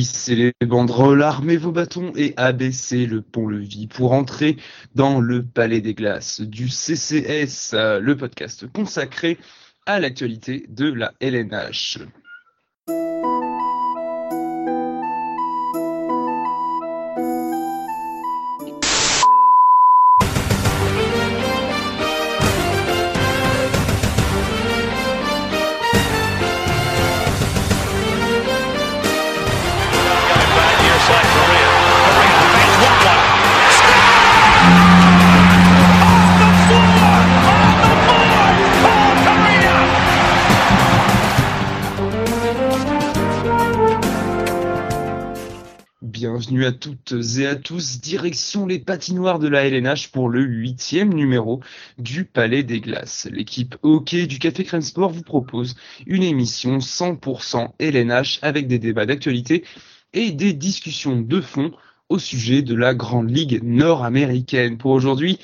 Hissez les banderoles, armez vos bâtons et abaissez le pont-levis pour entrer dans le Palais des Glaces du CCS, le podcast consacré à l'actualité de la LNH. Bienvenue à toutes et à tous, direction les patinoires de la LNH pour le huitième numéro du Palais des Glaces. L'équipe hockey du Café Crème Sport vous propose une émission 100% LNH avec des débats d'actualité et des discussions de fond au sujet de la Grande Ligue nord-américaine. Pour aujourd'hui,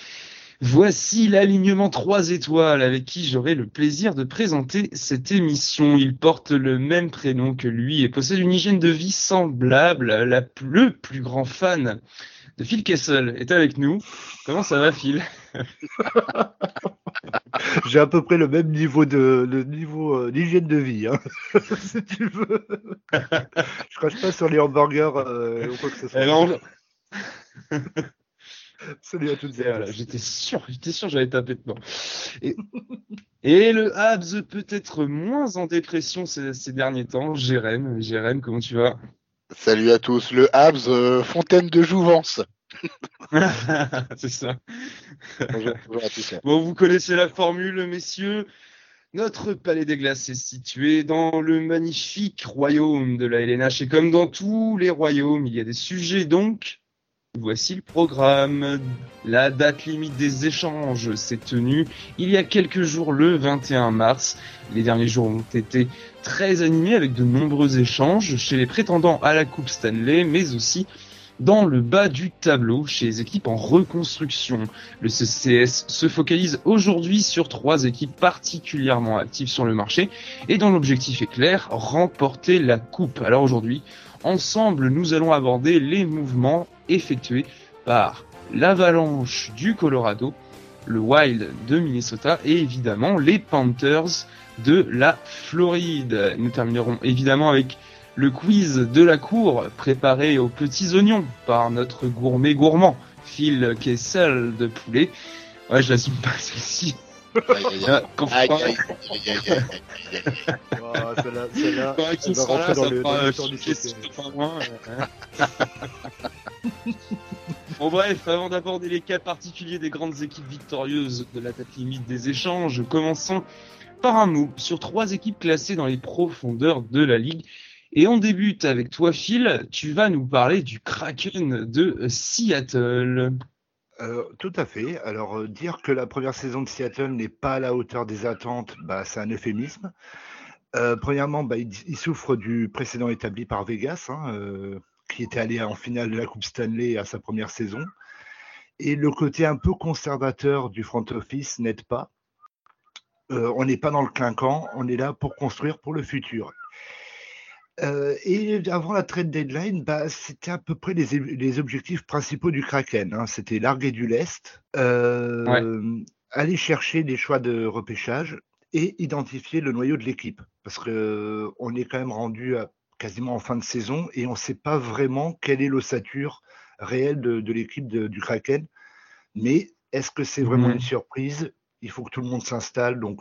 Voici l'alignement 3 étoiles avec qui j'aurai le plaisir de présenter cette émission. Il porte le même prénom que lui et possède une hygiène de vie semblable. La, le plus grand fan de Phil Kessel est avec nous. Comment ça va Phil? J'ai à peu près le même niveau de le niveau euh, d'hygiène de vie, hein, si tu veux. Je crache pas sur les hamburgers euh, ou quoi que ce soit. Salut à toutes et Voilà, j'étais sûr, j'étais sûr, j'allais taper dedans. Et, et le Habs peut-être moins en dépression ces, ces derniers temps. Jérém, Jérém, comment tu vas? Salut à tous. Le Habs, euh, fontaine de jouvence. C'est ça. Bonjour, bonjour à tous. Bon, vous connaissez la formule, messieurs. Notre palais des glaces est situé dans le magnifique royaume de la LNH et comme dans tous les royaumes, il y a des sujets donc Voici le programme. La date limite des échanges s'est tenue il y a quelques jours, le 21 mars. Les derniers jours ont été très animés avec de nombreux échanges chez les prétendants à la Coupe Stanley, mais aussi dans le bas du tableau chez les équipes en reconstruction. Le CCS se focalise aujourd'hui sur trois équipes particulièrement actives sur le marché et dont l'objectif est clair, remporter la coupe. Alors aujourd'hui, ensemble, nous allons aborder les mouvements effectués par l'Avalanche du Colorado, le Wild de Minnesota et évidemment les Panthers de la Floride. Nous terminerons évidemment avec le quiz de la cour préparé aux petits oignons par notre gourmet gourmand, Phil Kessel de poulet. Ouais, je l'assume pas celle-ci. Celle-là, elle va rentrer dans le, du. Bon bref, avant d'aborder les cas particuliers des grandes équipes victorieuses de la date limite des échanges, commençons par un mot sur trois équipes classées dans les profondeurs de la ligue. Et on débute avec toi Phil, tu vas nous parler du Kraken de Seattle. Euh, tout à fait. Alors, euh, dire que la première saison de Seattle n'est pas à la hauteur des attentes, bah, c'est un euphémisme. Euh, premièrement, bah, il, souffre du précédent établi par Vegas, hein, qui était allé en finale de la Coupe Stanley à sa première saison. Et le côté un peu conservateur du front office n'aide pas. On n'est pas dans le clinquant, on est là pour construire pour le futur. Euh, et avant la trade deadline, bah, c'était à peu près les, les objectifs principaux du Kraken. hein. C'était larguer du lest, euh, aller chercher des choix de repêchage et identifier le noyau de l'équipe. Parce que euh, on est quand même rendu à quasiment en fin de saison et on ne sait pas vraiment quelle est l'ossature réelle de, de l'équipe du Kraken. Mais est-ce que c'est vraiment Mhm. une surprise? Il faut que tout le monde s'installe. Donc,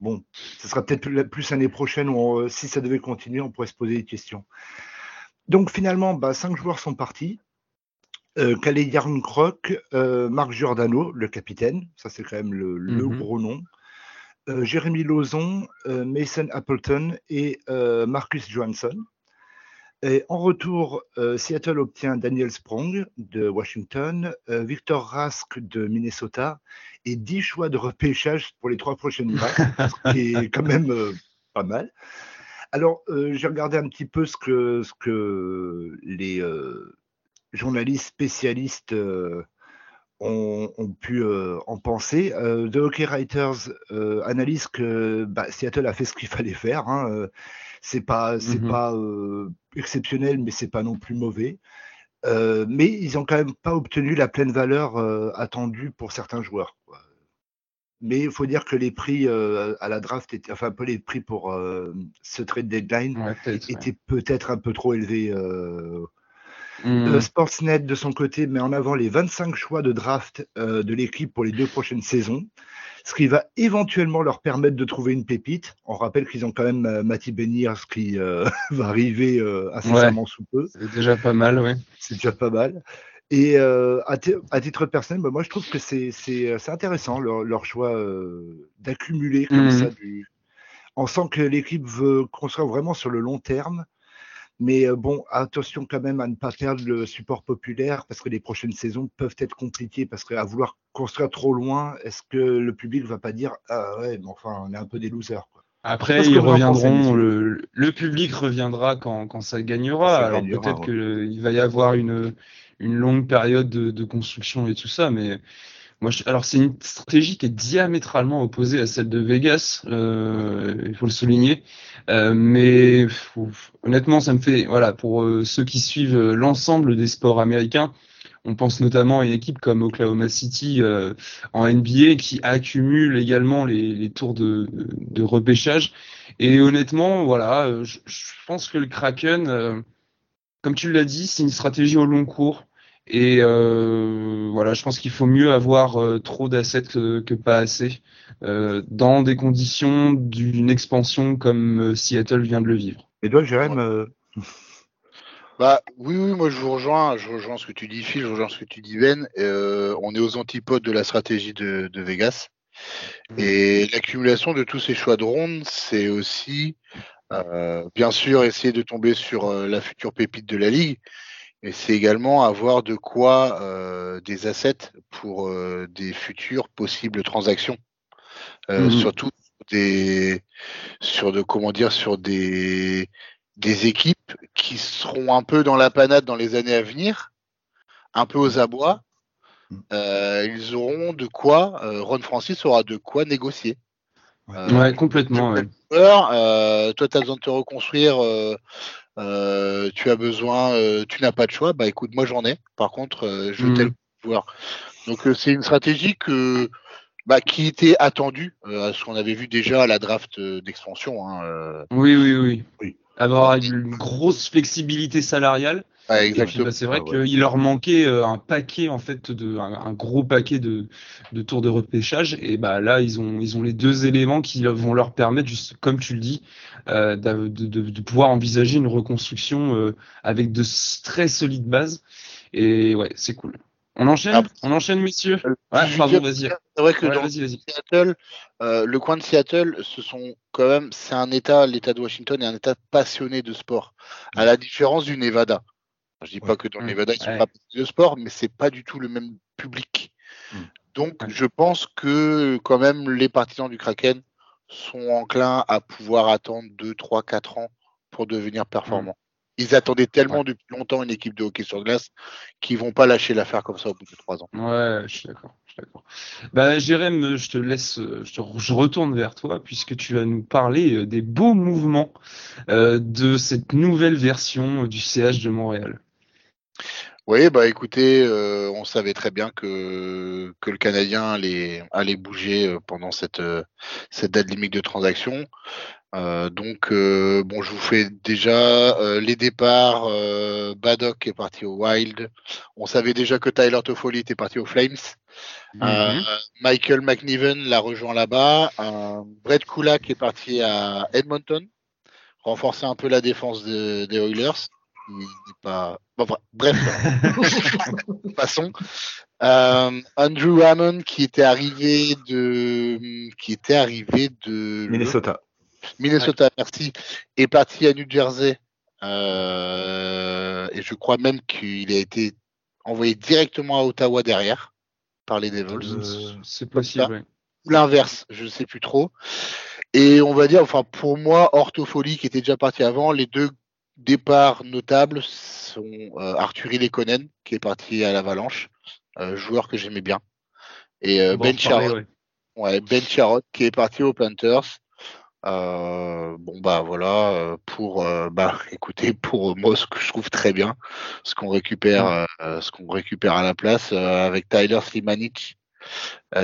bon, ce sera peut-être plus- l'année prochaine où, on- euh, si ça devait continuer, on pourrait se poser des questions. Donc, finalement, bah, cinq joueurs sont partis. Euh, Calais Yarncroc, euh, Marc Giordano, le capitaine, ça c'est quand même le, le Mhm. gros nom. Euh, Jérémy euh, Mason Appleton et Marcus Johansson. Et en retour, euh, Seattle obtient Daniel Sprong de Washington, euh, Victor Rask de Minnesota et 10 choix de repêchage pour les trois prochaines drafts, ce qui est quand même euh, pas mal. Alors, j'ai regardé un petit peu ce que, ce que les journalistes spécialistes ont, ont pu euh, en penser. Euh, The Hockey Writers euh, analyse que bah, Seattle a fait ce qu'il fallait faire. Hein. Euh, C'est pas, c'est Mhm. pas euh, exceptionnel, mais c'est pas non plus mauvais. Euh, mais ils ont quand même pas obtenu la pleine valeur euh, attendue pour certains joueurs. quoi. Mais il faut dire que les prix euh, à la draft, étaient, enfin un peu les prix pour euh, ce trade deadline Ouais, peut-être. ouais. étaient peut-être un peu trop élevés. euh, Mhm. euh, Sportsnet, de son côté, met en avant les 25 choix de draft euh, de l'équipe pour les deux prochaines saisons, ce qui va éventuellement leur permettre de trouver une pépite. On rappelle qu'ils ont quand même euh, Matty Beniers qui euh, va arriver incessamment sous peu. C'est déjà pas mal, ouais. C'est déjà pas mal. Et à, ti- à titre personnel, bah, moi je trouve que c'est intéressant leur, leur choix d'accumuler comme Mhm. ça. Du... On sent que l'équipe veut construire vraiment sur le long terme. Mais euh, bon, attention quand même à ne pas perdre le support populaire parce que les prochaines saisons peuvent être compliquées parce qu'à vouloir construire trop loin, est-ce que le public va pas dire ah ouais, mais enfin on est un peu des losers quoi. Après, ils reviendront. Le, le public reviendra quand, quand ça gagnera. Ça Alors peut-être ouais. qu'il va y avoir une, une longue période de, de construction et tout ça, mais moi, je- alors c'est une stratégie qui est diamétralement opposée à celle de Vegas. euh, il faut le souligner. Euh, mais honnêtement, ça me fait voilà pour euh, ceux qui suivent euh, l'ensemble des sports américains. On pense notamment à une équipe comme Oklahoma City euh, en NBA qui accumule également les, tours de, de, repêchage. Et honnêtement, voilà, je, pense que le Kraken, comme tu l'as dit, c'est une stratégie au long cours. Et euh, voilà, je pense qu'il faut mieux avoir euh, trop d'assets que, que pas assez euh, dans des conditions d'une expansion comme euh, Seattle vient de le vivre. Et toi, Jérém, Bah oui, oui, moi je vous rejoins, je rejoins ce que tu dis Phil, je rejoins ce que tu dis Ben. Euh, on est aux antipodes de la stratégie de, de Vegas. Et l'accumulation de tous ces choix de ronde, c'est aussi euh, bien sûr essayer de tomber sur euh, la future pépite de la ligue, mais c'est également avoir de quoi euh, des assets pour euh, des futures possibles transactions. Euh, Mhm. Surtout des sur de comment dire sur des des équipes qui seront un peu dans la panade dans les années à venir, un peu aux abois. Euh, ils auront de quoi, euh, Ron Francis aura de quoi négocier. Euh, Ouais, complètement. ouais. joueur, euh, toi, tu as besoin de te reconstruire, euh, tu as besoin, euh, tu n'as pas de choix, bah écoute, moi j'en ai. Par contre, euh, je Mhm. tel joueur. Donc c'est une stratégie que bah, qui était attendue, à ce qu'on avait vu déjà à la draft d'expansion. Hein. Oui, oui, oui. Oui. Avoir une grosse flexibilité salariale. Et puis, exactement. bah, c'est vrai Ah ouais. qu'il leur manquait euh, un paquet en fait de un, un gros paquet de, de tours de repêchage et bah là ils ont ils ont les deux éléments qui vont leur permettre juste comme tu le dis euh, de, de, de pouvoir envisager une reconstruction euh, avec de très solides bases et ouais c'est cool. On enchaîne? Ah. on enchaîne messieurs? Euh, Ouais pardon vas-y. C'est vrai que Ouais, dans. Seattle, euh, le coin de Seattle, ce sont quand même, c'est un État, l'État de Washington est un État passionné de sport, à la différence du Nevada. Je dis pas que dans le. Nevada ils sont Ouais. pas de sport, mais c'est pas du tout le même public. Mm. Donc je pense que quand même les partisans du Kraken sont enclins à pouvoir attendre 2, 3, 4 ans pour devenir performants. Ils attendaient tellement depuis longtemps une équipe de hockey sur glace qu'ils vont pas lâcher l'affaire comme ça au bout de 3 ans. Ouais, je suis d'accord, je suis d'accord. Bah, Jérém, je te laisse, je, te, je retourne vers toi puisque tu vas nous parler euh, des beaux mouvements euh, de cette nouvelle version euh, du CH de Montréal. Oui, bah écoutez, euh, on savait très bien que, que le Canadien allait, allait bouger euh, pendant cette, euh, cette date limite de transaction. Euh, donc, euh, bon, je vous fais déjà les départs. Baddock est parti au Wild. On savait déjà que Tyler Toffoli était parti aux Flames. Mhm. Michael McNiven l'a rejoint là-bas. Brett Kulak est parti à Edmonton, renforcer un peu la défense de- des Oilers. N'est pas. bref, passons. Euh, Andrew Hammond qui était arrivé de qui était arrivé de Minnesota. Minnesota, merci, est parti à New Jersey. Euh, et je crois même qu'il a été envoyé directement à Ottawa derrière par les Devils. Euh, c'est possible. Ou l'inverse, je ne sais plus trop. Et on va dire, enfin pour moi, Orthofolie qui était déjà parti avant, les deux départs notables sont euh, Arthur Ilekonen qui est parti à l'Avalanche, euh, joueur que j'aimais bien, et euh, Ben Charrot, ouais. Ben Charrot qui est parti aux Panthers. bon bah voilà pour bah écoutez pour moi ce que je trouve très bien ce qu'on récupère ce qu'on récupère à la place avec Tyler Slimanic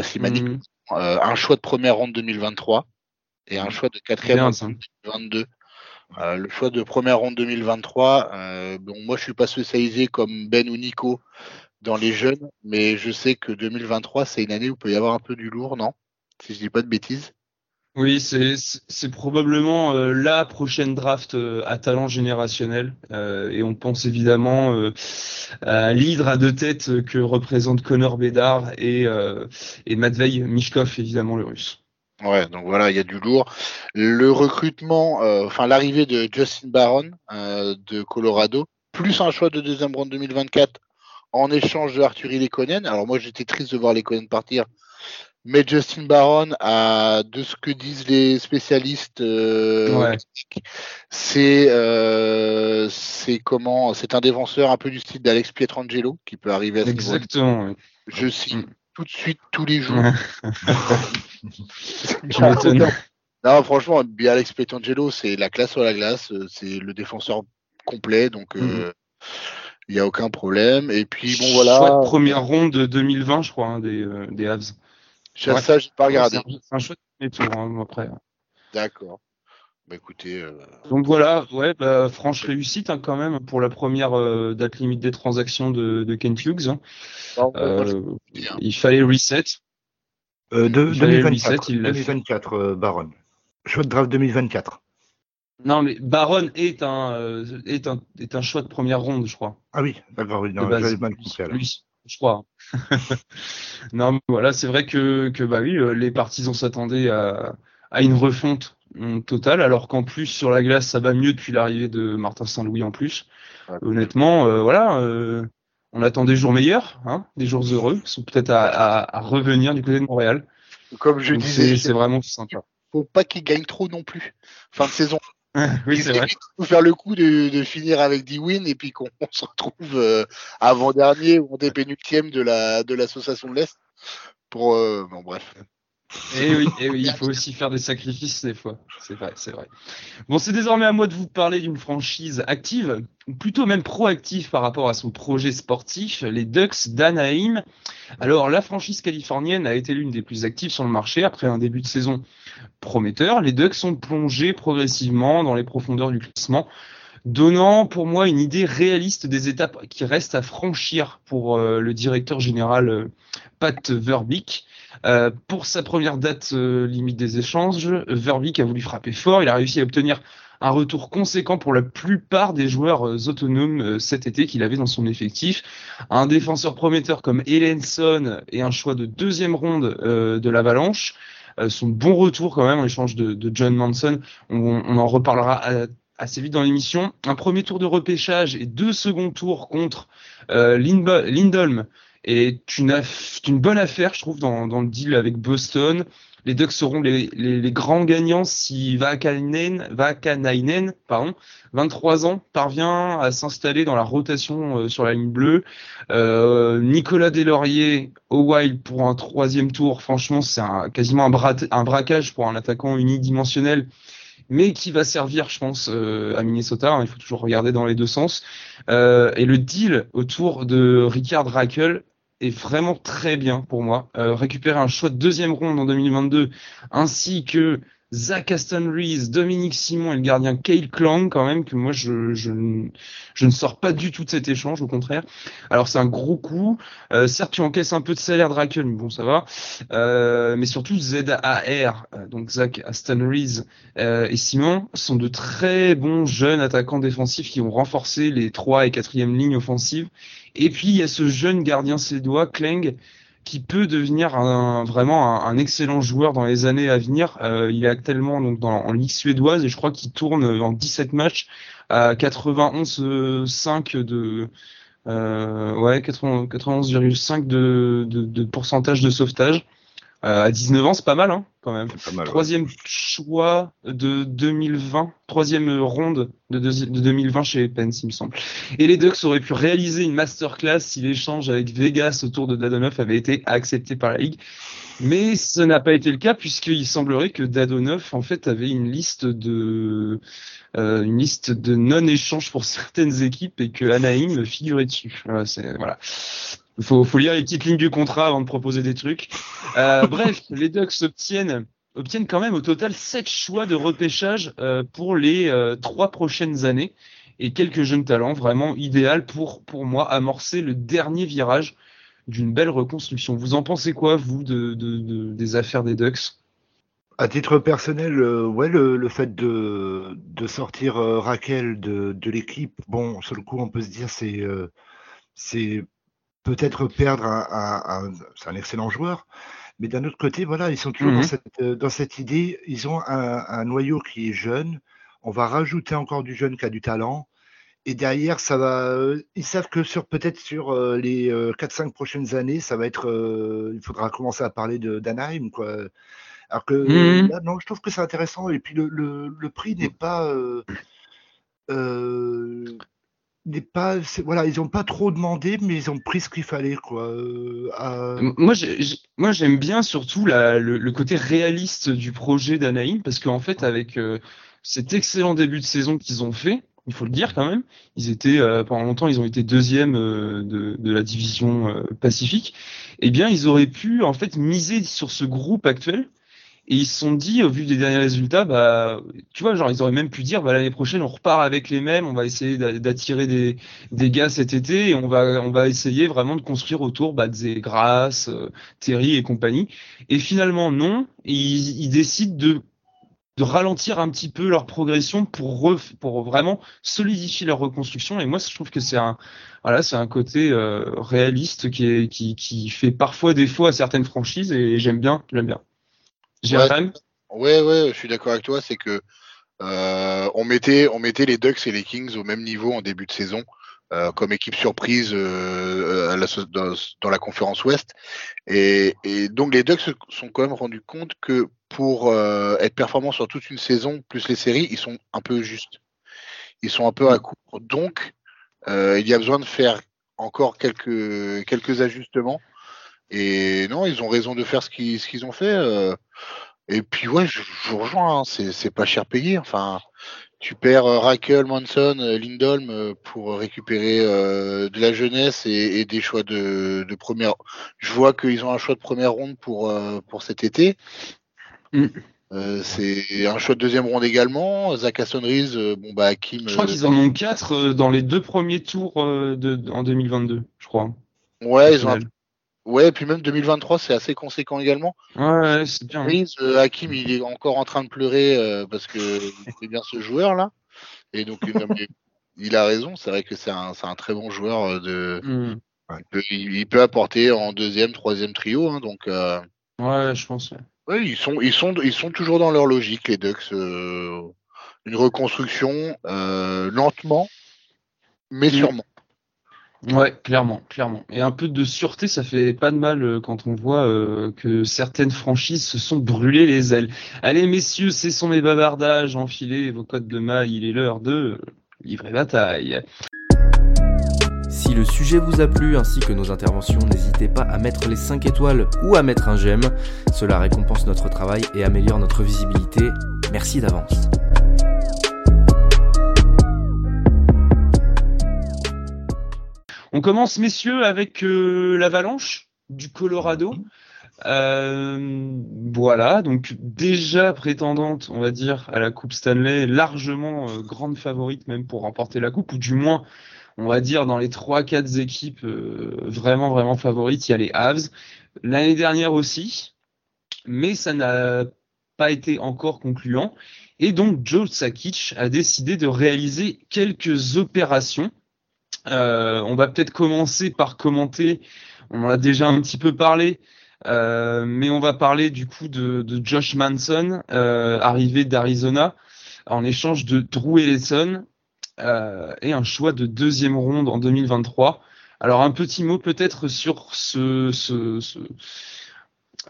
Slimanic mhm. un choix de première ronde 2023 et un choix de quatrième ronde 2022 euh, le choix de première ronde 2023, euh, bon, moi je suis pas spécialisé comme Ben ou Nico dans les jeunes, mais je sais que 2023 c'est une année où il peut y avoir un peu du lourd, non? Si je dis pas de bêtises. Oui, c'est probablement euh, la prochaine draft à talent générationnel. et on pense évidemment à l'hydre à deux têtes que représentent Connor Bedard et, et Matvei Mishkov, évidemment le russe. Ouais, donc voilà, il y a du lourd. Le recrutement, euh, enfin l'arrivée de Justin Barron euh, de Colorado, plus un choix de deuxième round 2024 en échange de Arthur Lekonen. Alors moi j'étais triste de voir Lekonen partir, mais Justin Barron, a, de ce que disent les spécialistes, euh, c'est c'est comment, c'est un défenseur un peu du style d'Alex Pietrangelo qui peut arriver à ce Exactement. Je signe mm. Tout de suite tous les jours. non, franchement, Alex Petangelo, c'est la classe sur la glace. Euh, c'est le défenseur complet, donc euh, mhm. il n'y a aucun problème. Et puis, bon, voilà. Choix de première ronde de 2020, je crois, hein, des, euh, des Havs. Ça, j'ai pas regardé. C'est un, choix de tour, hein, après. D'accord. Bah écoutez. Donc voilà, ouais, bah, franche réussite hein, quand même pour la première date limite des transactions de, de Kent Hughes. il fallait reset. Euh, de, 2024, 2024 euh, Baron. Choix de draft 2024. Non, mais Baron est un, euh, est un, est un choix de première ronde, je crois. Ah oui, d'accord, j'avais mal compris alors. je crois. non, mais voilà, c'est vrai que, que bah oui, les partisans s'attendaient à, à une refonte totale, alors qu'en plus sur la glace ça va mieux depuis l'arrivée de Martin Saint-Louis en plus. Honnêtement, voilà, on attend des jours meilleurs, hein, des jours heureux, qui sont peut-être à, revenir du côté de Montréal. Comme je disais, c'est vraiment sympa. Faut pas qu'il gagne trop non plus. Fin de saison. oui, c'est vrai. Faut faire le coup de, finir avec 10 wins et puis qu'on se retrouve euh, avant-dernier ou en dépénultième de la de l'association de l'Est. Pour euh, bon bref. Et eh eh oui, il faut aussi faire des sacrifices des fois. C'est vrai, c'est vrai. Bon, c'est désormais à moi de vous parler d'une franchise active, ou plutôt même proactive par rapport à son projet sportif, les Ducks d'Anaheim. Alors, la franchise californienne a été l'une des plus actives sur le marché après un début de saison prometteur. Les Ducks sont plongés progressivement dans les profondeurs du classement donnant pour moi une idée réaliste des étapes qui restent à franchir pour euh, le directeur général euh, Pat Verbeek. Euh, pour sa première date euh, limite des échanges, Verbeek a voulu frapper fort. Il a réussi à obtenir un retour conséquent pour la plupart des joueurs euh, autonomes cet été qu'il avait dans son effectif. Un défenseur prometteur comme Ellenson et un choix de deuxième ronde de l'Avalanche. son bon retour quand même en échange de, John Manson. On, en reparlera assez vite dans l'émission. Un premier tour de repêchage et deux seconds tours contre Lindholm est une, une bonne affaire, je trouve, dans, dans, le deal avec Boston. Les Ducks seront les, les, les grands gagnants si Vakanainen, Vakanainen pardon, 23 ans, parvient à s'installer dans la rotation euh, sur la ligne bleue. Euh, Nicolas Deslauriers au Wild pour un troisième tour, franchement, c'est un, quasiment un, un braquage pour un attaquant unidimensionnel mais qui va servir, je pense, euh, à Minnesota. Hein, il faut toujours regarder dans les deux sens. Euh, et le deal autour de Ricard Rackle est vraiment très bien pour moi. Euh, récupérer un choix de deuxième ronde en 2022 ainsi que Zach Aston Reese, Dominique Simon et le gardien Kyle Klang quand même que moi je, je, je ne sors pas du tout de cet échange au contraire. Alors c'est un gros coup. Euh, certes tu encaisses un peu de salaire de mais bon ça va. Euh, mais surtout ZAR, euh, donc Zach Aston Reese euh, et Simon sont de très bons jeunes attaquants défensifs qui ont renforcé les 3 et 4e lignes offensives. Et puis il y a ce jeune gardien suédois Klang qui peut devenir un, vraiment un, excellent joueur dans les années à venir. Euh, il est actuellement donc dans, en Ligue suédoise et je crois qu'il tourne en 17 matchs à 91,5 de euh, ouais 91,5 de, de, de, pourcentage de sauvetage. Euh, à 19 ans, c'est pas mal, hein, quand même. troisième choix de 2020, troisième ronde de, de, 2020 chez Pence, il me semble. Et les Ducks auraient pu réaliser une masterclass si l'échange avec Vegas autour de Dadonov avait été accepté par la Ligue. Mais ce n'a pas été le cas puisqu'il semblerait que Dadonov, en fait, avait une liste de, euh, une liste de non-échanges pour certaines équipes et que Anaheim figurait dessus. Voilà, c'est, voilà. Il faut, faut, lire les petites lignes du contrat avant de proposer des trucs. Euh, bref, les Ducks obtiennent, obtiennent quand même au total sept choix de repêchage euh, pour les euh, trois prochaines années et quelques jeunes talents vraiment idéal pour, pour moi amorcer le dernier virage d'une belle reconstruction. Vous en pensez quoi, vous, de, de, de des affaires des Ducks? À titre personnel, euh, ouais, le, le, fait de, de sortir euh, Raquel de, de l'équipe, bon, sur le coup, on peut se dire c'est euh, c'est peut-être perdre un, un, c'est un excellent joueur, mais d'un autre côté, voilà, ils sont toujours dans, mhm. cette, dans cette idée, ils ont un, un, noyau qui est jeune, on va rajouter encore du jeune qui a du talent, et derrière, ça va, ils savent que sur peut-être sur les 4-5 prochaines années, ça va être, il faudra commencer à parler de d'Anaheim, quoi alors que mmh. non, je trouve que c'est intéressant. Et puis le, le, prix n'est pas. Euh, euh, n'est pas voilà ils n'ont pas trop demandé mais ils ont pris ce qu'il fallait quoi euh, moi moi j'aime bien surtout la, le, côté réaliste du projet d'Anaïm parce qu'en fait avec cet excellent début de saison qu'ils ont fait il faut le dire quand même ils étaient pendant longtemps ils ont été deuxième de, de, la division Pacifique eh bien ils auraient pu en fait miser sur ce groupe actuel et ils se sont dit, au vu des derniers résultats, bah, tu vois, genre, ils auraient même pu dire, bah, l'année prochaine, on repart avec les mêmes, on va essayer d'attirer des, des gars cet été et on va, on va essayer vraiment de construire autour, bah, des Grasse, euh, Terry et compagnie. Et finalement, non. ils, ils décident de de ralentir un petit peu leur progression pour pour vraiment solidifier leur reconstruction et moi je trouve que c'est un voilà c'est un côté euh, réaliste qui qui qui fait parfois défaut à certaines franchises et j'aime bien j'aime bien Ouais, ouais, je suis d'accord avec toi. C'est que euh, on mettait, on mettait les Ducks et les Kings au même niveau en début de saison. Euh, comme équipe surprise euh, dans, la conférence Ouest. Et, donc les Ducks se sont quand même rendus compte que pour être performants sur toute une saison, plus les séries, ils sont un peu justes. Ils sont un peu à court. Donc il y a besoin de faire encore quelques, quelques ajustements. Et non, ils ont raison de faire ce qu'ils ont fait. Et puis ouais, je, vous rejoins, hein, c'est pas cher payé. Enfin, tu perds euh, Raquel, Manson, euh, Lindholm euh, pour récupérer de la jeunesse et, des choix de, de, première. Je vois qu'ils ont un choix de première ronde pour pour cet été. Mm. c'est un choix de deuxième ronde également. Zach Aston bon bah Kim. Je crois qu'ils en ont quatre dans les deux premiers tours de, en 2022, je crois. Ouais, ils ont, Ouais, puis même 2023, c'est assez conséquent également. Ouais, c'est bien. Euh, Hakim, il est encore en train de pleurer euh, parce que c'est bien ce joueur-là. Et donc, il a raison. C'est vrai que c'est un, un, très bon joueur. Euh, de, hmm. il, peut, apporter en deuxième, troisième trio. Hein, donc, ouais, je pense. Ouais. ils sont, ils sont, ils sont toujours dans leur logique, les Ducks. une reconstruction lentement, mais hmm. sûrement. Ouais, clairement, clairement. Et un peu de sûreté, ça fait pas de mal euh, quand on voit euh, que certaines franchises se sont brûlées les ailes. Allez, messieurs, c'est son mes bavardages, enfilez vos codes de maille, il est l'heure de livrer bataille. Si le sujet vous a plu ainsi que nos interventions, n'hésitez pas à mettre les 5 étoiles ou à mettre un j'aime. Cela récompense notre travail et améliore notre visibilité. Merci d'avance. On commence, messieurs, avec euh, l'Avalanche du Colorado. Euh, voilà, donc déjà prétendante, on va dire, à la Coupe Stanley, largement euh, grande favorite même pour remporter la Coupe, ou du moins, on va dire, dans les 3-4 équipes euh, vraiment, vraiment favorites, il y a les Avs. L'année dernière aussi, mais ça n'a pas été encore concluant. Et donc, Joe Sakic a décidé de réaliser quelques opérations. On va peut-être commencer par commenter, on en a déjà un petit peu parlé, euh, mais on va parler du coup de, Josh Manson, euh, arrivé d'Arizona, en échange de Drew Ellison euh, et un choix de deuxième ronde en 2023. Alors un petit mot peut-être sur ce, ce,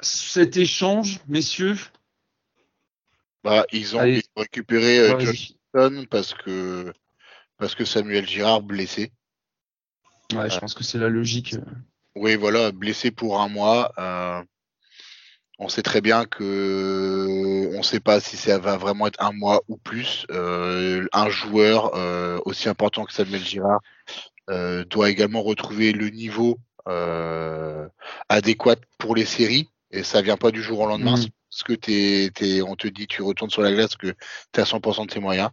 cet échange, messieurs. Bah, ils ont, récupéré Josh Manson parce que parce que Samuel Girard blessé. Ouais, je pense que c'est la logique. Oui, voilà, blessé pour un mois. Euh, on sait très bien que on ne sait pas si ça va vraiment être un mois ou plus. Euh, un joueur euh, aussi important que Samuel Girard doit également retrouver le niveau adéquat pour les séries. Et ça vient pas du jour au lendemain. Mmh. Parce que t'es, on te dit tu retournes sur la glace que tu es à 100% de tes moyens.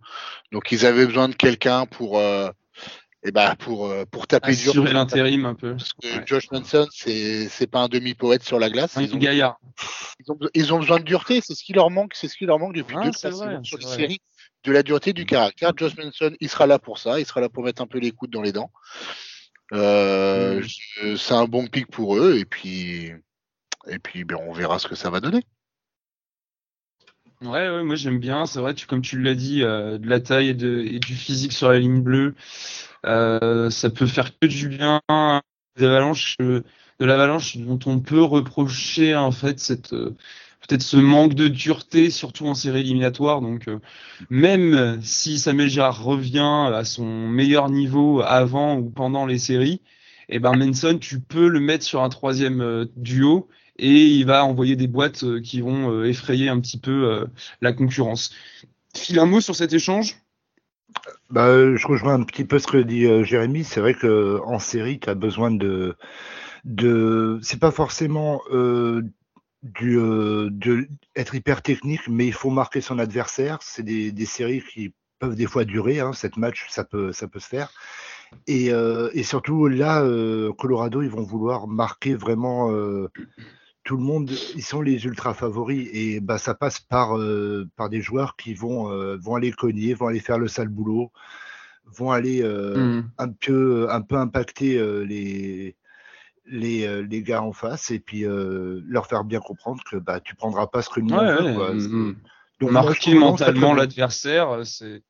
Donc ils avaient besoin de quelqu'un pour et bah pour euh, pour taper dur. Assurer l'intérim un peu. Parce que Josh Manson c'est c'est pas un demi poète sur la glace. Un ils ont, gaillard. Ils ont, ils ont besoin de dureté, c'est ce qui leur manque, c'est ce qui leur manque depuis deux saisons sur les séries. De la dureté du caractère. Josh Manson, il sera là pour ça, il sera là pour mettre un peu les coudes dans les dents. Euh, mm. C'est un bon pic pour eux et puis et puis ben, on verra ce que ça va donner. Ouais, ouais, moi j'aime bien. C'est vrai, tu, comme tu l'as dit, euh, de la taille et, de, et, du physique sur la ligne bleue. Euh, ça peut faire que du bien des avalanches, de l'avalanche dont on peut reprocher en fait cette euh, peut-être ce manque de dureté, surtout en série éliminatoire. Donc, euh, même si Samuel Girard revient à son meilleur niveau avant ou pendant les séries, eh ben Manson, tu peux le mettre sur un troisième duo et il va envoyer des boîtes qui vont effrayer un petit peu la concurrence. File un mot sur cet échange? Bah, je rejoins un petit peu ce que dit euh, Jérémy. C'est vrai que en série, tu as besoin de. de c'est pas forcément euh, du, euh, de être hyper technique, mais il faut marquer son adversaire. C'est des, des séries qui peuvent des fois durer. Hein, cette match, ça peut, ça peut se faire. Et, et surtout, là, Colorado, ils vont vouloir marquer vraiment tout le monde, ils sont les ultra favoris et bah, ça passe par, euh, par des joueurs qui vont, euh, vont aller cogner, vont aller faire le sale boulot, vont aller euh, mmh. un, peu, un peu impacter les, les, les, gars en face et puis leur faire bien comprendre que bah, tu prendras pas ce que nous ouais, mmh. Donc, marquer mentalement l'adversaire, c'est.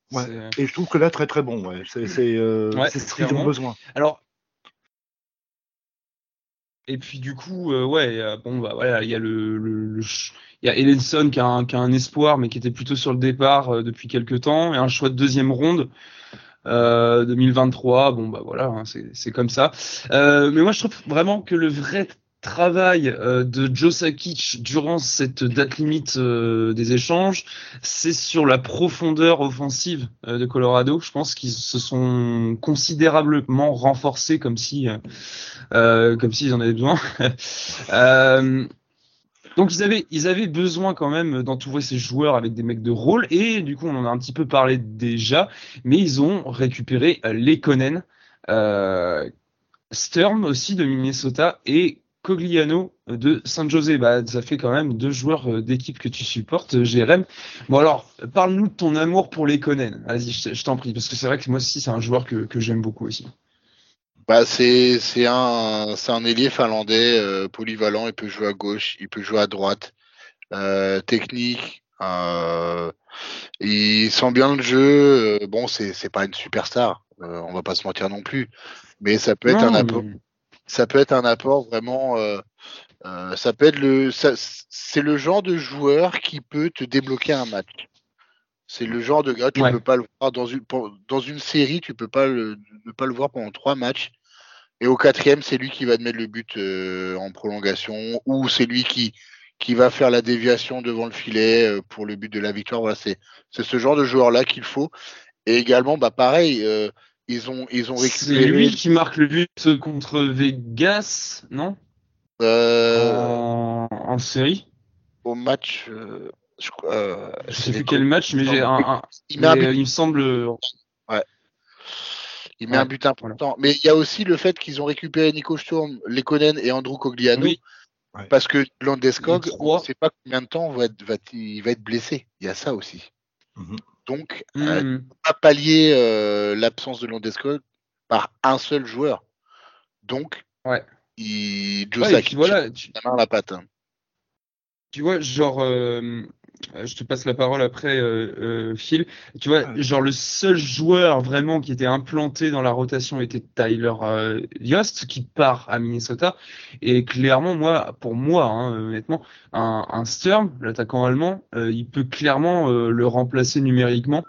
Et je trouve que là, très très bon. C'est ce qu'ils ont besoin. Alors, et puis du coup, euh, ouais, euh, bon bah voilà, il y a le, le, il y a Ellenson qui a, un, qui a un espoir, mais qui était plutôt sur le départ euh, depuis quelques temps, et un choix de deuxième ronde. 2023, bon bah voilà, hein, c'est comme ça. mais moi je trouve vraiment que le vrai travail euh, de Joe Sakic durant cette date limite euh, des échanges, c'est sur la profondeur offensive euh, de Colorado. Je pense qu'ils se sont considérablement renforcés comme si, comme s'ils en avaient besoin. donc ils avaient, ils avaient besoin quand même d'entourer ces joueurs avec des mecs de rôle et du coup on en a un petit peu parlé déjà, mais ils ont récupéré Lekonen. Sturm aussi de Minnesota et Cogliano de San José. Bah, ça fait quand même deux joueurs euh, d'équipe que tu supportes, euh, Jérém. Bon alors, parle-nous de ton amour pour les Conen. Vas-y, je, t'en prie, parce que c'est vrai que moi aussi, c'est un joueur que, j'aime beaucoup aussi. Bah, c'est c'est un c'est un ailier finlandais euh, polyvalent. Il peut jouer à gauche, il peut jouer à droite, technique. il sent bien le jeu. bon, c'est c'est pas une superstar. on va pas se mentir non plus, mais ça peut être un apport ça peut être un apport vraiment. Euh, euh, ça peut être le. C'est le genre de joueur qui peut te débloquer un match. C'est le genre de gars, tu ne peux pas le voir dans une, dans une série, tu peux pas le, ne pas le voir pendant trois matchs. Et au quatrième, c'est lui qui va te mettre le but euh, en prolongation, ou c'est lui qui, qui va faire la déviation devant le filet pour le but de la victoire. Voilà, c'est ce genre de joueur-là qu'il faut. Et également, bah pareil, ils ont, ils ont récupéré. C'est lui qui marque le but contre Vegas, non en... en série Au match. je, euh, je sais plus quel match, mais j'ai un, un... Il, mais, met un but. il me semble. Ouais. Il met Ouais, un but important. Mais il y a aussi le fait qu'ils ont récupéré Nico Sturm, Lekonen et Andrew Cogliano. Oui. Ouais. Parce que Landeskog, on ne sait pas combien de temps va être, va, il va être blessé. Il y a ça aussi. Mhm. Donc, euh, Mhm. pas pallier euh, l'absence de Landeskog par un seul joueur. Donc, Ouais. il, Joe Ouais, puis voilà, tu, la main à la patte. hein. tu vois, genre, euh, je te passe la parole après, euh, euh, Phil. Tu vois, genre le seul joueur vraiment qui était implanté dans la rotation était Tyler euh, Yost, qui part à Minnesota. Et clairement, moi, pour moi, hein, honnêtement, un, un Sturm, l'attaquant allemand, euh, il peut clairement euh, le remplacer numériquement.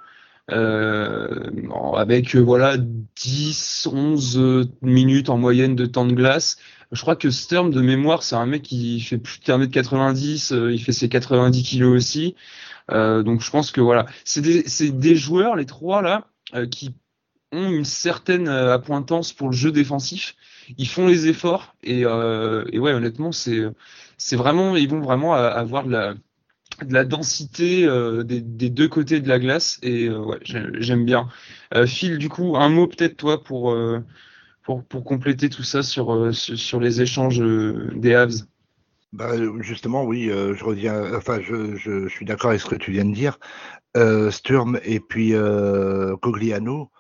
Euh, avec euh, voilà 10 11 euh, minutes en moyenne de temps de glace je crois que Sturm, de mémoire, c'est un mec qui fait plus de 1m90, euh, il fait ses 90 kilos aussi. Euh, donc je pense que voilà, c'est des, des joueurs, les trois là, euh, qui ont une certaine appointance pour le jeu défensif. Ils font les efforts et, euh, et ouais, honnêtement, c'est, vraiment, ils vont vraiment avoir de la, de la densité euh, des, des deux côtés de la glace et euh, ouais, j'ai- j'aime bien. Euh, Phil, du coup, un mot peut-être toi pour euh, pour, pour compléter tout ça sur, sur, sur les échanges des Havs. Bah, justement, oui, je reviens. Enfin, je, je, je suis d'accord avec ce que tu viens de dire. Sturm et puis Cogliano,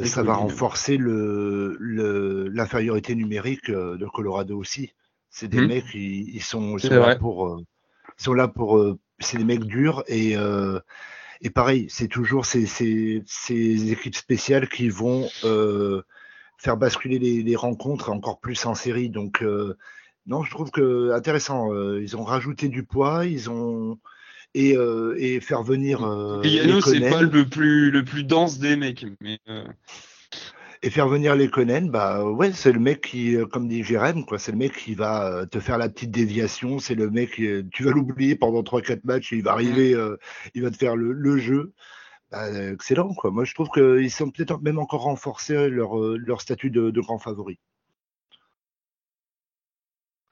Et ça va renforcer le, le, l'infériorité numérique de Colorado aussi. C'est des Mhm. mecs, ils, ils sont, ils sont là pour, ils sont là pour. euh, c'est des mecs durs et euh, et pareil, c'est toujours ces, ces, ces équipes spéciales qui vont euh, faire basculer les, les rencontres encore plus en série. Donc euh, non, je trouve que intéressant. euh, ils ont rajouté du poids, ils ont et, euh, et faire venir euh, Piano, c'est pas le plus, le plus dense des mecs. Mais, euh, et faire venir les Conen, bah ouais, c'est le mec qui, euh, comme dit Jérém, quoi, c'est le mec qui va euh, te faire la petite déviation. C'est le mec, euh, tu vas l'oublier pendant 3-4 matchs, et il va arriver, euh, il va te faire le, le jeu. Bah, excellent, quoi. Moi, je trouve qu'ils sont peut-être même encore renforcés leur, leur statut de, de grand favori.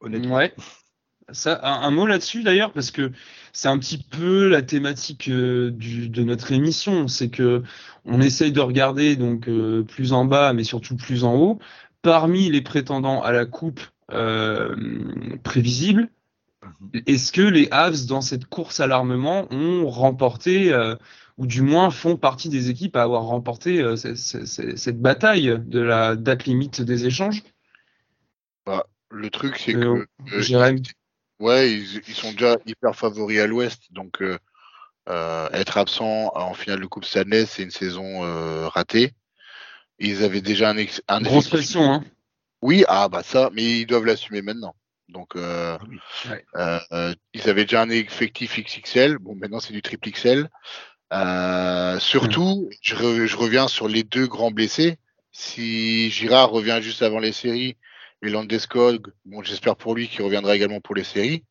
Honnêtement. ouais. Ça, un, un mot là-dessus d'ailleurs, parce que c'est un petit peu la thématique euh, du, de notre émission, c'est que on essaye de regarder donc euh, plus en bas, mais surtout plus en haut. Parmi les prétendants à la coupe euh, prévisible, est-ce que les Havs dans cette course à l'armement ont remporté ou du moins font partie des équipes à avoir remporté cette, cette- cette bataille de la date limite des échanges? Le truc, c'est que. Ouais, ils, ils sont déjà hyper favoris à l'Ouest, donc euh, euh, être absent en finale de Coupe Stanley, c'est une saison euh, ratée. Ils avaient déjà un, ex- un Grosse effectif- pression, hein. Oui, ah bah ça, mais ils doivent l'assumer maintenant. Donc, euh, Ah. Ouais. euh, euh, ils avaient déjà un effectif XXL. Bon, maintenant c'est du triple XL. Surtout, je, re- je reviens sur les deux grands blessés. Si Girard revient juste avant les séries et Landeskog, bon, j'espère pour lui qu'il reviendra également pour les séries.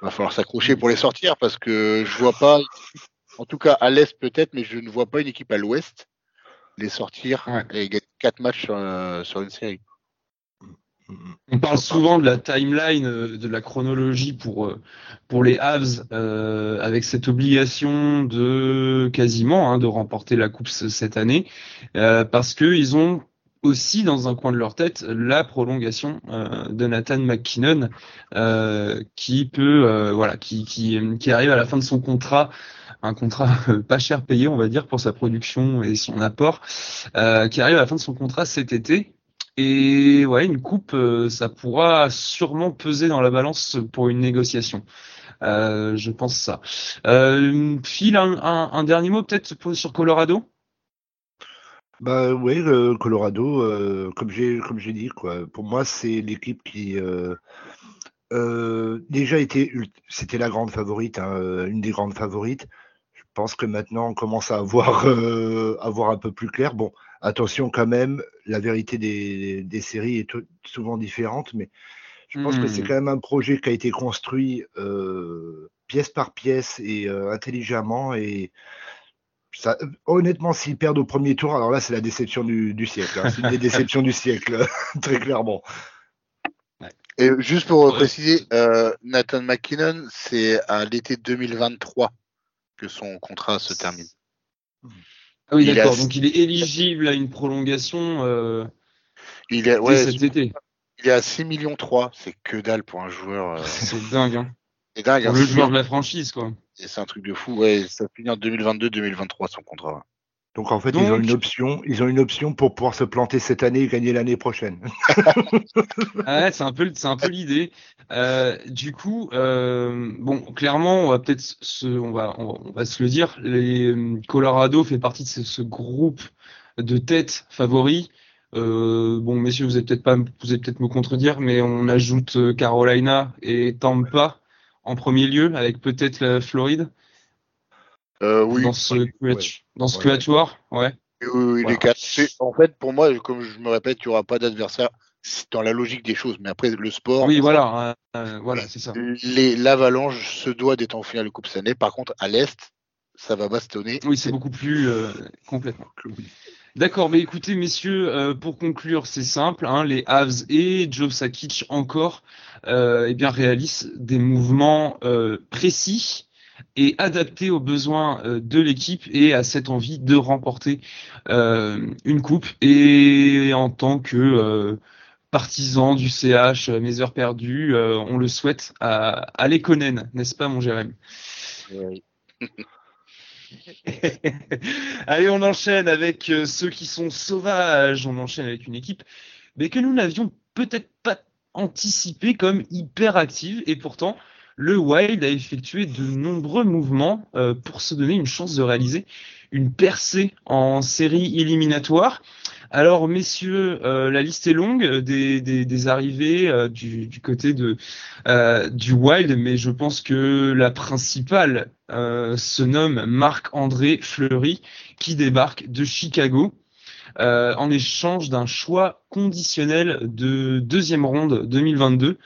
Va falloir s'accrocher pour les sortir parce que je vois pas, en tout cas à l'est peut-être, mais je ne vois pas une équipe à l'ouest les sortir Ouais. et gagner quatre matchs sur, euh, sur une série. On parle souvent de la timeline, euh, de la chronologie pour, euh, pour les Havs, euh, avec cette obligation de quasiment hein, de remporter la coupe ce- cette année, euh, parce que ils ont aussi dans un coin de leur tête la prolongation euh, de Nathan McKinnon, euh, qui peut, euh, voilà, qui, qui, qui arrive à la fin de son contrat, un contrat euh, pas cher payé, on va dire, pour sa production et son apport, euh, qui arrive à la fin de son contrat cet été. Et ouais, une coupe, euh, ça pourra sûrement peser dans la balance pour une négociation. Je pense ça. Phil, un, un, un dernier mot peut-être sur Colorado? Bah oui, le Colorado, euh, comme j'ai comme j'ai dit quoi. Pour moi, c'est l'équipe qui euh, euh, déjà était c'était la grande favorite, hein, euh, une des grandes favorites. Je pense que maintenant on commence à avoir euh, à voir un peu plus clair. Bon, attention quand même, la vérité des, des séries est souvent différente, mais je pense que c'est Hmm. quand même un projet qui a été construit euh, pièce par pièce et euh, intelligemment et ça, honnêtement, s'ils perdent au premier tour, alors là, c'est la déception du, du siècle. hein. C'est une des déceptions du siècle, très clairement. Et juste pour préciser, euh, Nathan McKinnon, c'est à l'été 2023 que son contrat se termine. Ah oui, d'accord. Donc il est éligible à une prolongation euh, il est, ouais, cet été. Il est à 6 millions 3, c'est que dalle pour un joueur. Euh, c'est dingue. Hein. C'est dingue. Pour le joueur de la franchise, quoi. C'est un truc de fou. Ouais, ça finit en 2022-2023 son contrat. Donc en fait, ils ont une option, ils ont une option pour pouvoir se planter cette année et gagner l'année prochaine. ah ouais, c'est un peu, c'est un peu l'idée. Euh, du coup, euh, bon, clairement, on va peut-être se, on va, on va, se le dire, les Colorado fait partie de ce, groupe de têtes favoris. Euh, bon, messieurs, vous allez peut-être pas, vous allez peut-être me contredire, mais on ajoute euh, Carolina et Tampa en premier lieu, avec peut-être la Floride? Euh, oui. Dans ce, dans ce quatuor, ouais. Oui, les quatre. En fait, pour moi, comme je me répète, il n'y aura pas d'adversaire dans la logique des choses. Mais après, le sport. Oui, voilà, euh, voilà, c'est ça. L'Avalanche se doit d'être en finale de Coupe cette année. Par contre, à l'Est, ça va bastonner. Oui, c'est beaucoup plus euh, complètement. D'accord, mais écoutez, messieurs, euh, pour conclure, c'est simple. Hein, les Avs et Joe Sakic encore, eh bien, réalisent des mouvements précis et adapté aux besoins euh, de l'équipe et à cette envie de remporter euh, une coupe. Et en tant que euh, partisan du CH, mes heures perdues, on le souhaite à, à Lekonen, n'est-ce pas mon Jérém oui. Allez, on enchaîne avec ceux qui sont sauvages, on enchaîne avec une équipe mais que nous n'avions peut-être pas anticipé comme hyper active et pourtant le Wild a effectué de nombreux mouvements euh, pour se donner une chance de réaliser une percée en série éliminatoire. Alors, messieurs, euh, la liste est longue des, arrivées euh, du, côté de, du Wild, mais je pense que la principale se nomme Marc-André Fleury, qui débarque de Chicago. en échange d'un choix conditionnel de deuxième ronde 2022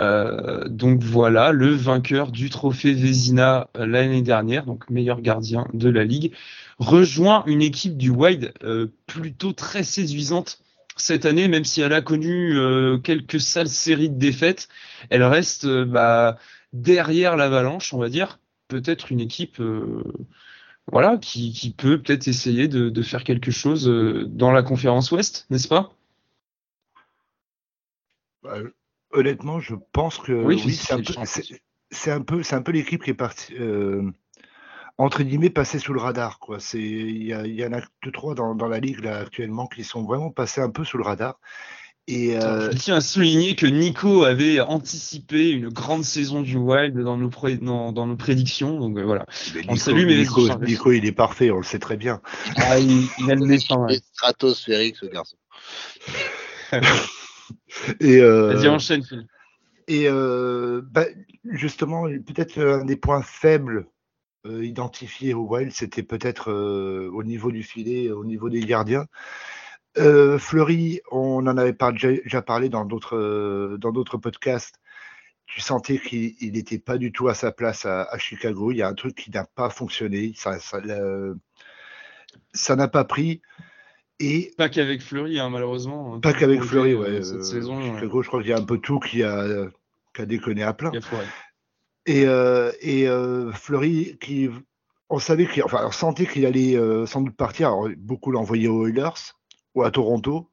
euh, donc voilà, le vainqueur du trophée Vézina euh, l'année dernière, donc meilleur gardien de la ligue, rejoint une équipe du Wild euh, plutôt très séduisante cette année, même si elle a connu quelques sales séries de défaites, elle reste bah, derrière l'Avalanche, on va dire, peut-être une équipe voilà, qui, peut peut-être essayer de, faire quelque chose dans la conférence Ouest, n'est-ce pas? Bah, Honnêtement, je pense que oui, c'est un, peu, c'est un peu l'équipe qui est partie euh, entre guillemets passée sous le radar. Quoi. C'est, il y, en a deux trois dans, dans, la ligue là actuellement qui sont vraiment passés un peu sous le radar. Et euh... Je tiens à souligner que Nico avait anticipé une grande saison du Wild dans nos, dans, dans, nos prédictions. Donc euh, voilà. on salue, mais Nico, Nico, il est parfait, on le sait très bien. Ah, il, il a le méchant. Ouais. Stratosphérique ce garçon. Et, euh, Vas-y, enchaîne, Phil. Et euh, bah, justement, peut-être un des points faibles euh, identifiés au Wild, c'était peut-être au niveau du filet, au niveau des gardiens. Fleury, on en avait déjà parlé dans d'autres dans d'autres podcasts. Tu sentais qu'il n'était pas du tout à sa place à, Chicago. Il y a un truc qui n'a pas fonctionné. Ça, ça n'a pas pris. Et pas qu'avec Fleury, hein, malheureusement. Pas qu'avec Fleury, ouais. Cette euh, saison. je crois qu'il y a un peu tout qui a, qui a déconné à plein. Et, euh, et euh, Fleury, qui, on savait qu'il, enfin, on sentait qu'il allait sans doute partir. Alors, beaucoup envoyé aux Oilers ou à Toronto.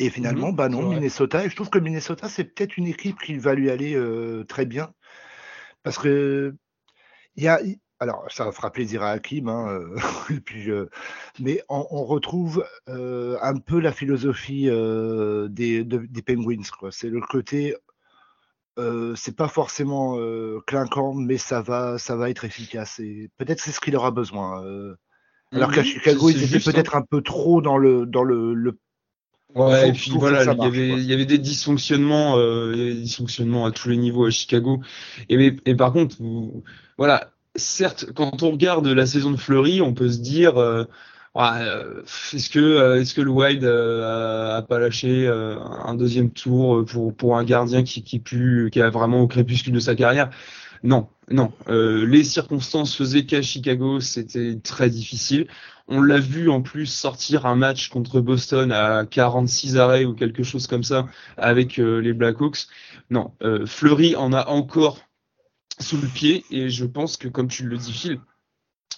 Et finalement, mhm. bah non, Minnesota. Et je trouve que Minnesota, c'est peut-être une équipe qui va lui aller très bien. Parce que il y a, alors, ça fera plaisir à Hakim, hein, euh, puis, euh, mais on, retrouve euh, un peu la philosophie des, des, Penguins. C'est le côté, c'est pas forcément clinquant, mais ça va, ça va être efficace. Et peut-être c'est ce qu'il aura besoin. alors qu'à Chicago, ils étaient peut-être un peu trop dans le, dans le, Ouais, et puis voilà, il y, avait, il y avait des dysfonctionnements, des dysfonctionnements à tous les niveaux à Chicago. Et, et par contre, voilà, certes, quand on regarde la saison de Fleury, on peut se dire euh, euh, est-ce que euh, est-ce que le Wild a, pas lâché un deuxième tour pour pour un gardien qui qui pu, qui a vraiment au crépuscule de sa carrière? Non, non. les circonstances faisaient qu'à Chicago, c'était très difficile. On l'a vu en plus sortir un match contre Boston à 46 arrêts ou quelque chose comme ça avec euh, les Blackhawks. Non, euh, Fleury en a encore sous le pied et je pense que comme tu le dis Phil,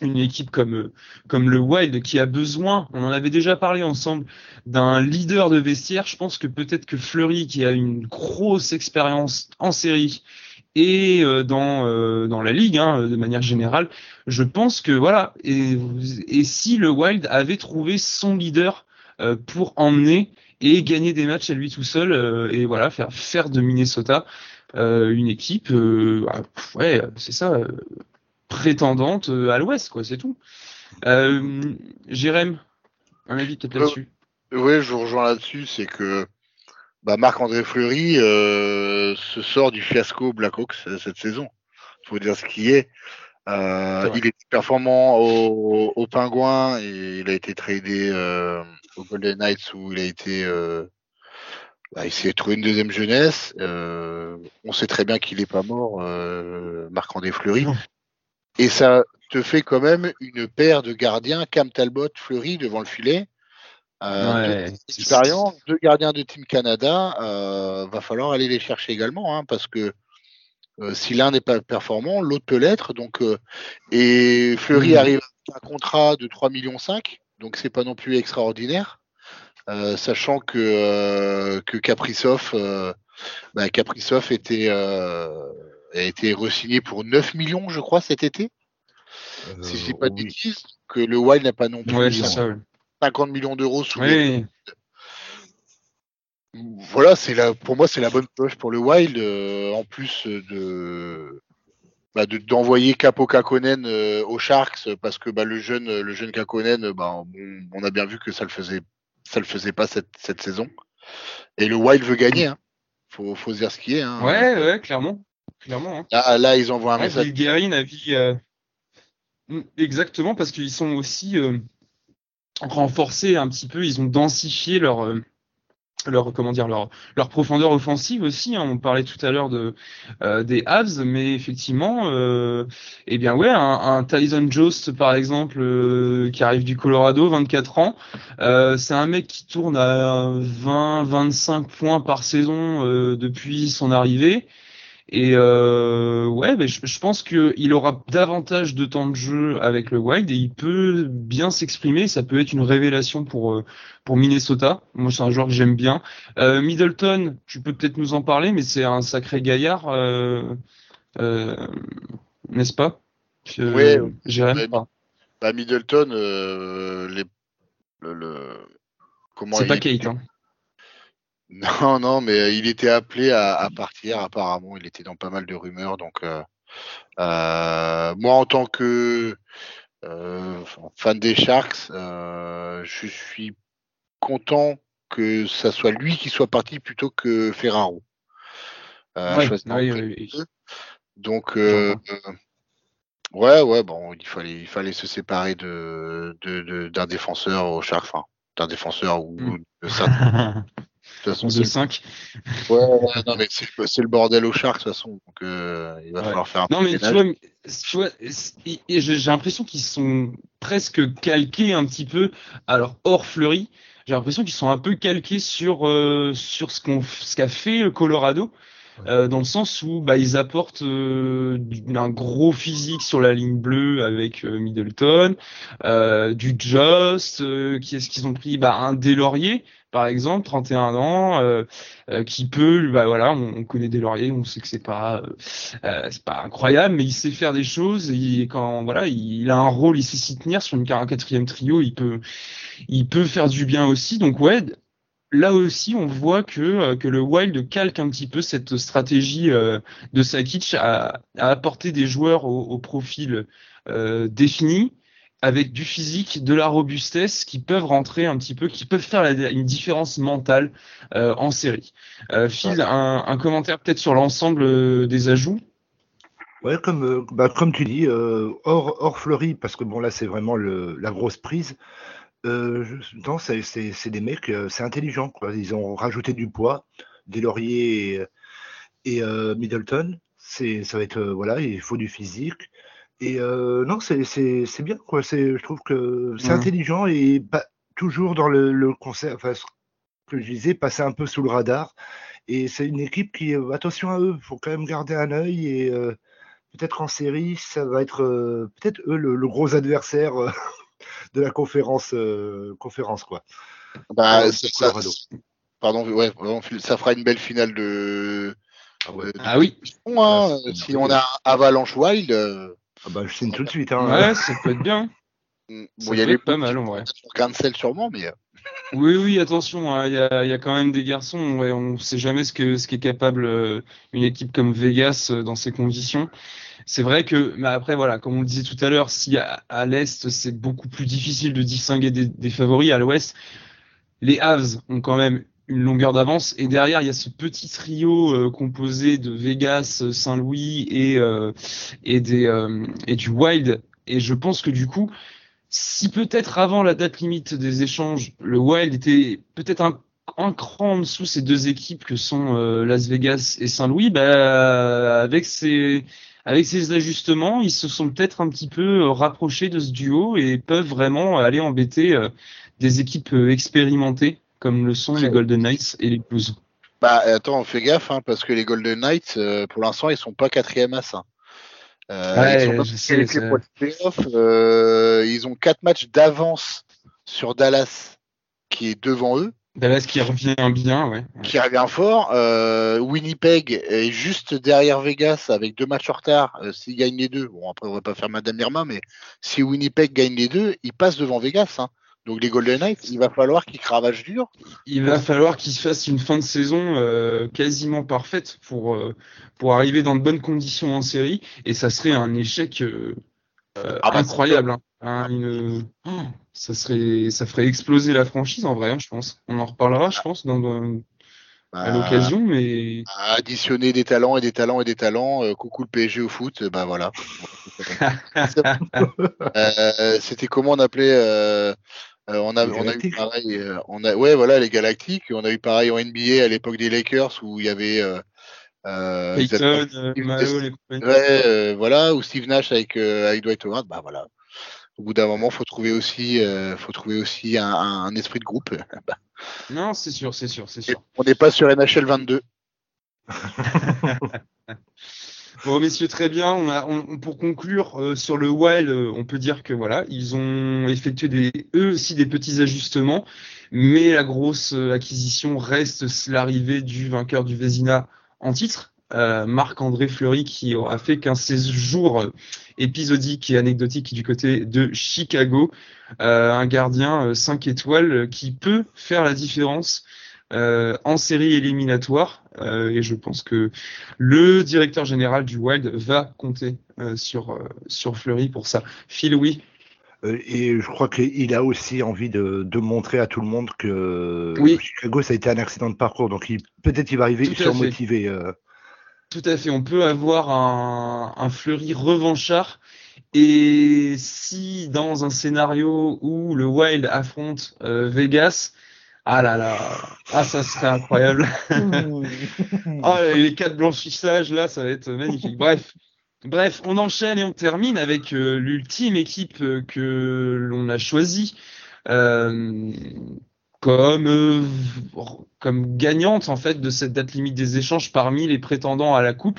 une équipe comme euh, comme le Wild qui a besoin, on en avait déjà parlé ensemble, d'un leader de vestiaire. Je pense que peut-être que Fleury, qui a une grosse expérience en série et euh, dans euh, dans la ligue hein, de manière générale, je pense que voilà. Et, et si le Wild avait trouvé son leader pour emmener et gagner des matchs à lui tout seul et voilà faire faire de Minnesota une équipe, ah, ouais, c'est ça prétendante euh, à l'ouest, quoi, c'est tout. Euh, Jérém, un avis peut-être là-dessus? Oui, je vous rejoins là-dessus, c'est que bah, Marc-André Fleury euh, se sort du fiasco Blackhawks cette saison. Il faut dire ce qui est. Euh, il est performant au, au Pingouin et il a été tradé euh, au Golden Knights où il a été euh, bah, il s'est trouvé une deuxième jeunesse. Euh, on sait très bien qu'il n'est pas mort, Marc-André Fleury. Et ça te fait quand même une paire de gardiens, Cam Talbot, Fleury devant le filet. Euh, expérience, deux gardiens de Team Canada, euh, va falloir aller les chercher également, hein, parce que euh, si l'un n'est pas performant, l'autre peut l'être. Donc, euh, et Fleury mmh. arrive à un contrat de 3 millions 5, donc c'est pas non plus extraordinaire, euh, sachant que euh, que Kaprizov, bah, Kaprizov était a été re-signé pour 9 millions, je crois, cet été. si je dis pas de bêtises, que le Wild n'a pas non plus 50 millions d'euros sous oui. Voilà, c'est la, pour moi, c'est la bonne poche pour le Wild, euh, en plus de, bah, d'envoyer Capo Kakonen euh, aux Sharks parce que bah, le jeune, le jeune Kakonen, bah, on, a bien vu que ça le faisait, ça le faisait pas cette, cette saison. Et le Wild veut gagner. Hein. Faut, faut se dire ce qui est. Hein. Ouais, ouais, clairement. Clairement. Hein. Là, ils envoient un ouais, message. a vu, euh... Exactement, parce qu'ils sont aussi euh, renforcés un petit peu, ils ont densifié leur. Euh, leur comment dire leur leur profondeur offensive aussi hein. on parlait tout à l'heure de euh, des Avs mais effectivement euh, eh bien ouais un, un Tyson Jost par exemple euh, qui arrive du Colorado 24 ans euh, c'est un mec qui tourne à 20 25 points par saison euh, depuis son arrivée et euh, ouais, ben je, je, pense qu'il aura davantage de temps de jeu avec le Wild et il peut bien s'exprimer. Ça peut être une révélation pour euh, pour Minnesota. Moi, c'est un joueur que j'aime bien. Euh, Middleton, tu peux peut-être nous en parler, mais c'est un sacré gaillard, euh, euh, n'est-ce pas? Oui, Jérém. Bah, bah, Middleton, les, le, le comment C'est pas Kate. Hein. Non, non, mais euh, il était appelé à, partir. Apparemment, il était dans pas mal de rumeurs. Donc, euh, euh, moi, en tant que fan des Sharks, je suis content que ça soit lui qui soit parti plutôt que Ferraro. Donc, ouais, ouais, bon, il fallait, il fallait se séparer de, d'un défenseur au Sharks, enfin, d'un défenseur ou hmm. de ça. De toute façon, de 5. Ouais, non, mais c'est le bordel au char, de toute façon. Donc, euh, il va falloir faire un Non, mais tu vois, tu vois j'ai l'impression qu'ils sont presque calqués un petit peu. Alors, hors Fleury, j'ai l'impression qu'ils sont un peu calqués sur, euh, sur ce qu'a fait Colorado. Euh, dans le sens où bah, ils apportent euh, un gros physique sur la ligne bleue avec euh, Middleton, euh, du Just, qui est-ce qu'ils ont pris? Bah, Un Delaurier, par exemple, 31 ans, qui peut, bah voilà, on, connaît Delaurier, on sait que c'est pas, c'est pas incroyable, mais il sait faire des choses. Et quand voilà, il, a un rôle, il sait s'y tenir sur une, un quatrième trio, il peut, il peut faire du bien aussi. Donc ouais, là aussi, on voit que, euh, que le Wild calque un petit peu cette stratégie euh, de Sakic à, à, apporter des joueurs au, profil euh, défini, avec du physique, de la robustesse, qui peuvent rentrer un petit peu, qui peuvent faire une différence mentale en série. Phil, un, commentaire peut-être sur l'ensemble des ajouts? Ouais, comme, bah, comme tu dis, hors, hors Fleury, parce que bon là c'est vraiment le, la grosse prise. Euh, non, c'est des mecs, euh, c'est intelligent, quoi. Ils ont rajouté du poids, des lauriers et, et euh, Middleton. Ça va être, voilà, il faut du physique. Et euh, non, c'est bien, quoi. Je trouve que c'est intelligent et pas toujours dans le, le concert, enfin, ce que je disais, passer un peu sous le radar. Et c'est une équipe qui, attention à eux, il faut quand même garder un œil et peut-être en série, ça va être peut-être eux le, gros adversaire de la conférence, conférence quoi. Bah, ça, pardon, ouais, ça fera une belle finale de. Ah, ah oui. Hein, si on a Avalanche Wild. Ah bah, je signe tout de suite. Hein. Ouais, ça peut être bien. Mm, bon, il y a pas mal en vrai. Cancel sûrement, mais. Oui, oui, attention, hein, il y, a, quand même des garçons. on ne sait jamais ce que ce qui est capable euh, une équipe comme Vegas euh, dans ces conditions. C'est vrai que, mais après voilà, comme on le disait tout à l'heure, si à, l'est c'est beaucoup plus difficile de distinguer des, favoris, à l'ouest, les Avs ont quand même une longueur d'avance et derrière il y a ce petit trio euh, composé de Vegas, Saint-Louis et du Wild. Et je pense que du coup, si peut-être avant la date limite des échanges, le Wild était peut-être un, un, cran en dessous ces deux équipes que sont euh, Las Vegas et Saint-Louis, bah, avec ces avec ces ajustements, ils se sont peut-être un petit peu euh, rapprochés de ce duo et peuvent vraiment aller embêter euh, des équipes expérimentées comme le sont les Golden Knights et les Blues. Bah attends, on fait gaffe hein, parce que les Golden Knights, pour l'instant, ils sont pas quatrième à ça. Euh, euh, ils, ont quatre matchs d'avance sur Dallas qui est devant eux. Dallas qui revient bien, ouais. Qui revient fort. Euh, Winnipeg est juste derrière Vegas avec deux matchs en retard. S'ils gagnent les deux, bon après on va pas faire Madame Irma, mais si Winnipeg gagne les deux, ils passent devant Vegas. Hein. Donc les Golden Knights, il va falloir qu'ils cravagent dur. Il va falloir qu'ils fassent une fin de saison euh, quasiment parfaite pour euh, pour arriver dans de bonnes conditions en série et ça serait un échec euh, ah bah, incroyable. Hein. Hein, oh, ça serait ça ferait exploser la franchise en vrai, hein, je pense. On en reparlera, je pense, dans, à bah, l'occasion, mais additionner des talents et des talents et des talents. coucou le PSG au foot, bah voilà. C'était comment on appelait euh, on a, on a eu pareil, euh, on a, ouais, voilà, les Galactiques. On a eu pareil en NBA à l'époque des Lakers où il y avait euh, euh, Payton, ouais, voilà, ou Steve Nash avec, avec Dwight Howard. Bah voilà. Au bout d'un moment, faut trouver aussi, faut trouver aussi un, un, esprit de groupe. Bah. non, c'est sûr, c'est sûr, c'est sûr. on n'est pas sur NHL 22. Bon, messieurs, très bien. Pour conclure euh, sur le Wild, euh, on peut dire que voilà, ils ont effectué eux aussi des petits ajustements, mais la grosse euh, acquisition reste l'arrivée du vainqueur du Vézina en titre, Marc-André Fleury, qui aura fait qu'un séjour épisodique et anecdotique du côté de Chicago, un gardien 5 étoiles qui peut faire la différence euh, en série éliminatoire. Euh, et je pense que le directeur général du Wild va compter euh, sur, sur Fleury pour ça. Phil, oui. Et je crois qu'il a aussi envie de, de, montrer à tout le monde que Chicago, ça a été un accident de parcours. Donc peut-être il va arriver surmotivé. Tout à fait. On peut avoir un, un Fleury revanchard. Et si dans un scénario où le Wild affronte Vegas, ah là là, ah ça serait incroyable. ah, les quatre blanchissages là, ça va être magnifique. Bref, bref, on enchaîne et on termine avec euh, l'ultime équipe euh, que l'on a choisie euh, comme euh, comme gagnante en fait de cette date limite des échanges parmi les prétendants à la coupe.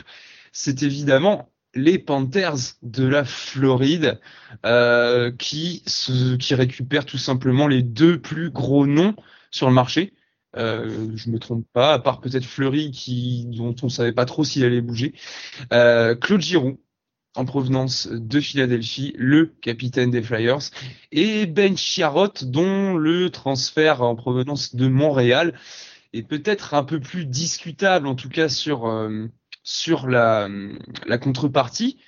C'est évidemment les Panthers de la Floride qui se, qui récupèrent tout simplement les deux plus gros noms sur le marché. Euh, je me trompe pas, à part peut-être Fleury qui dont on savait pas trop s'il allait bouger. Euh, Claude Giroux en provenance de Philadelphie, le capitaine des Flyers, et Ben Chiarot dont le transfert en provenance de Montréal est peut-être un peu plus discutable, en tout cas sur euh, sur la, la contrepartie.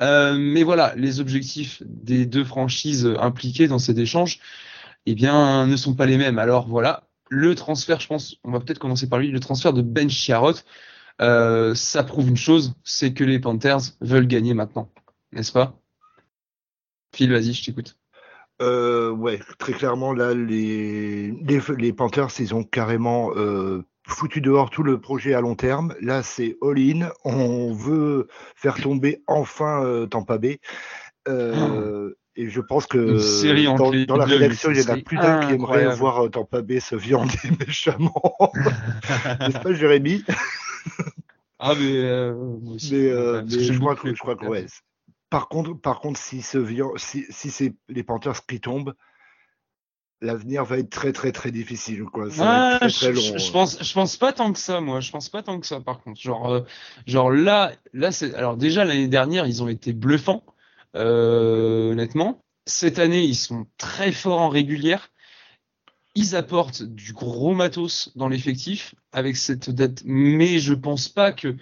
Euh, mais voilà, les objectifs des deux franchises impliquées dans cet échange eh bien, ne sont pas les mêmes. Alors voilà, le transfert, je pense, on va peut-être commencer par lui, le transfert de Ben Chiarot, euh, ça prouve une chose, c'est que les Panthers veulent gagner maintenant, n'est-ce pas? Phil, vas-y, je t'écoute. Euh, ouais, très clairement, là, les, les, Panthers, ils ont carrément euh, foutu dehors tout le projet à long terme. Là, c'est all-in. On veut faire tomber enfin euh, Tampa Bay. Euh, et je pense que dans, la rédaction, il y en a plus d'un qui aimerait voir euh, Tampa Bay se viander méchamment. N'est-ce pas, Jérémy? Ah, mais, je, crois que, je crois que ouais. Par contre, par contre, si, ce si, si c'est les Panthers qui tombent, l'avenir va être très très très difficile quoi. Ça très, très long, je, pense je pense pas tant que ça moi, je pense pas tant que ça par contre. Genre euh, genre là là c'est alors déjà l'année dernière ils ont été bluffants euh, honnêtement. Cette année ils sont très forts en régulière. Ils apportent du gros matos dans l'effectif avec cette date mais je pense pas que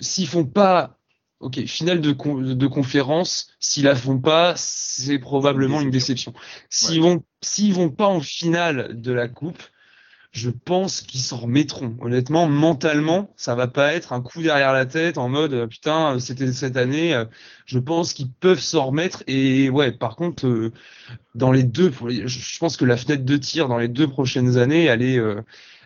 s'ils font pas Ok, finale de, de conférence, s'ils la font pas, c'est probablement une déception. S'ils vont, s'ils vont pas en finale de la coupe, je pense qu'ils s'en remettront. Honnêtement, mentalement, ça va pas être un coup derrière la tête en mode euh, putain, c'était cette année. Euh, je pense qu'ils peuvent s'en remettre. Et ouais, par contre, euh, dans les deux, je pense que la fenêtre de tir dans les deux prochaines années, elle est,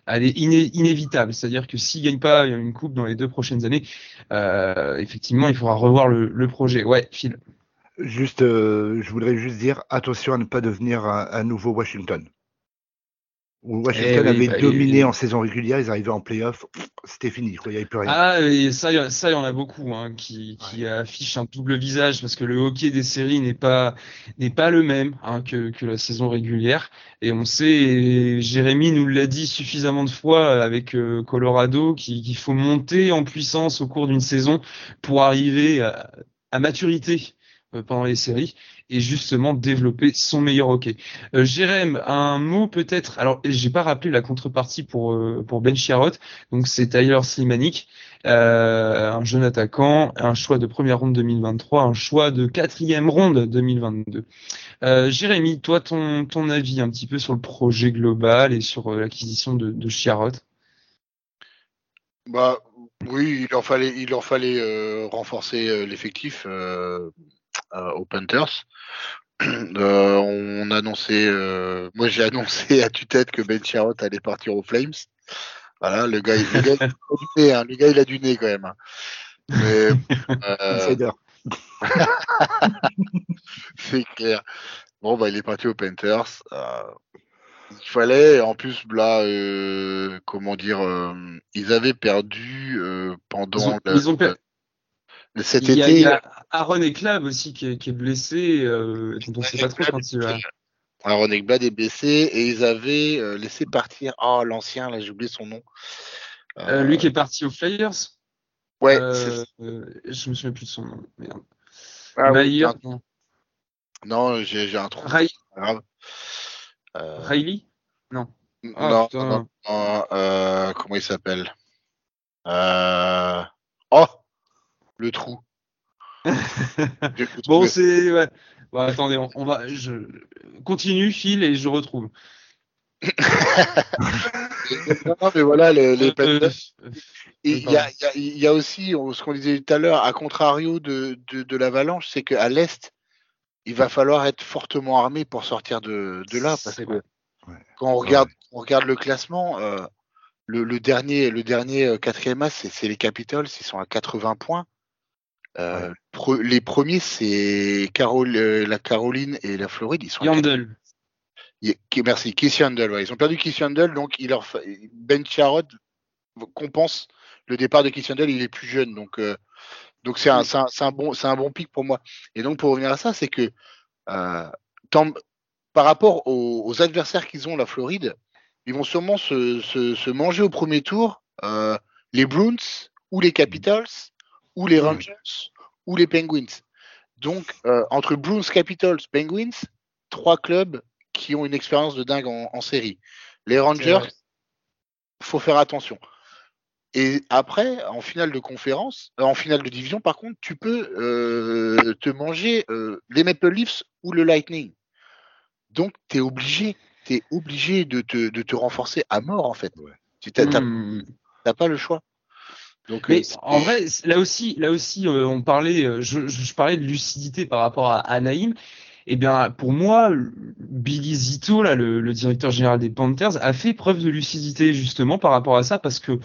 elle est inévitable. C'est-à-dire que s'il gagne pas une coupe dans les deux prochaines années, euh, effectivement, il faudra revoir le, projet. Ouais, Phil. Juste, euh, je voudrais juste dire attention à ne pas devenir un nouveau Washington. Washington eh avait bah, dominé en saison régulière, ils arrivaient en playoff, c'était fini, il n'y avait plus rien. Ah, et ça, ça, il y en a beaucoup hein, qui, qui affichent un double visage parce que le hockey des séries n'est pas n'est pas le même hein, que, que la saison régulière. Et on sait, Jérémy nous l'a dit suffisamment de fois avec euh, Colorado, qu'il faut monter en puissance au cours d'une saison pour arriver à, à maturité euh, pendant les séries et justement développer son meilleur hockey. Euh, Jérém, un mot peut-être. Alors, j'ai pas rappelé la contrepartie pour euh, pour Ben Chiarot. Donc c'est Tyler Slimanic, euh, un jeune attaquant, un choix de première ronde 2023, un choix de quatrième ronde 2022. Euh, Jérémy, toi ton ton avis un petit peu sur le projet global et sur l'acquisition de, de. Bah oui, il en fallait il en fallait renforcer l'effectif. Euh, aux Panthers. Euh, on annonçait, euh, moi j'ai annoncé à tue-tête que Ben Charrot allait partir aux Flames. Voilà, le gars, le gars, il a du nez, hein, le gars, il a du nez quand même. Mais, c'est clair. Bon, bah, il est parti aux Panthers. il fallait, en plus, là, comment dire, ils avaient perdu pendant. Ils ont, perdu. Cet il y a, été. Il y a Aaron Eklab aussi qui est, qui est blessé, euh, dont on sait pas trop quand il va. Aaron Eklab est blessé et ils avaient euh, laissé partir. Oh, l'ancien, là, j'ai oublié son nom. Euh, lui qui est parti aux Flyers? Ouais. Je me souviens plus de son nom. Merde. Ah, non. Non, j'ai un trou. Ray... Riley? Non. Ah, non, non, non comment il s'appelle? Le trou. bon, c'est. Ouais. Bon, attendez, on, va. Je continue, Phil, et je retrouve. non, mais voilà, les, les euh, il, y a, il, y a, aussi ce qu'on disait tout à l'heure, à contrario de, de, de l'avalanche, c'est qu'à l'Est, il va falloir être fortement armé pour sortir de, de là. Parce que quand on regarde, on regarde le classement, euh, le, le, dernier, le dernier euh, quatrième as, c'est les Capitals, ils sont à 80 points. Euh, les premiers, c'est Carole, euh, la Caroline et la Floride. Ils sont Yandel. Merci, Yandel. Ouais. Ils ont perdu Keith Yandel, donc il leur Ben Charod compense le départ de Keith Yandel. Il est plus jeune, donc euh, donc c'est un, un, un, bon c'est un bon pic pour moi. Et donc pour revenir à ça, c'est que tant, par rapport aux, aux adversaires qu'ils ont la Floride, ils vont sûrement se, se, se manger au premier tour les Bruins ou les Capitals ou les Rangers ou les Penguins. Donc, euh, entre Bruins, Capitals, Penguins, trois clubs qui ont une expérience de dingue en, série. Les Rangers, faut faire attention. Et après, en finale de conférence, euh, en finale de division, par contre, tu peux euh, te manger les Maple Leafs ou le Lightning. Donc, tu es obligé, es obligé de te, de te renforcer à mort, en fait. Tu n'as hmm. pas le choix. Mais euh, en vrai, là aussi, là aussi, euh, on parlait, euh, je, je, parlais de lucidité par rapport à, à Naïm. eh bien, pour moi, Billy Zito, là, le, le, directeur général des Panthers, a fait preuve de lucidité justement par rapport à ça, parce que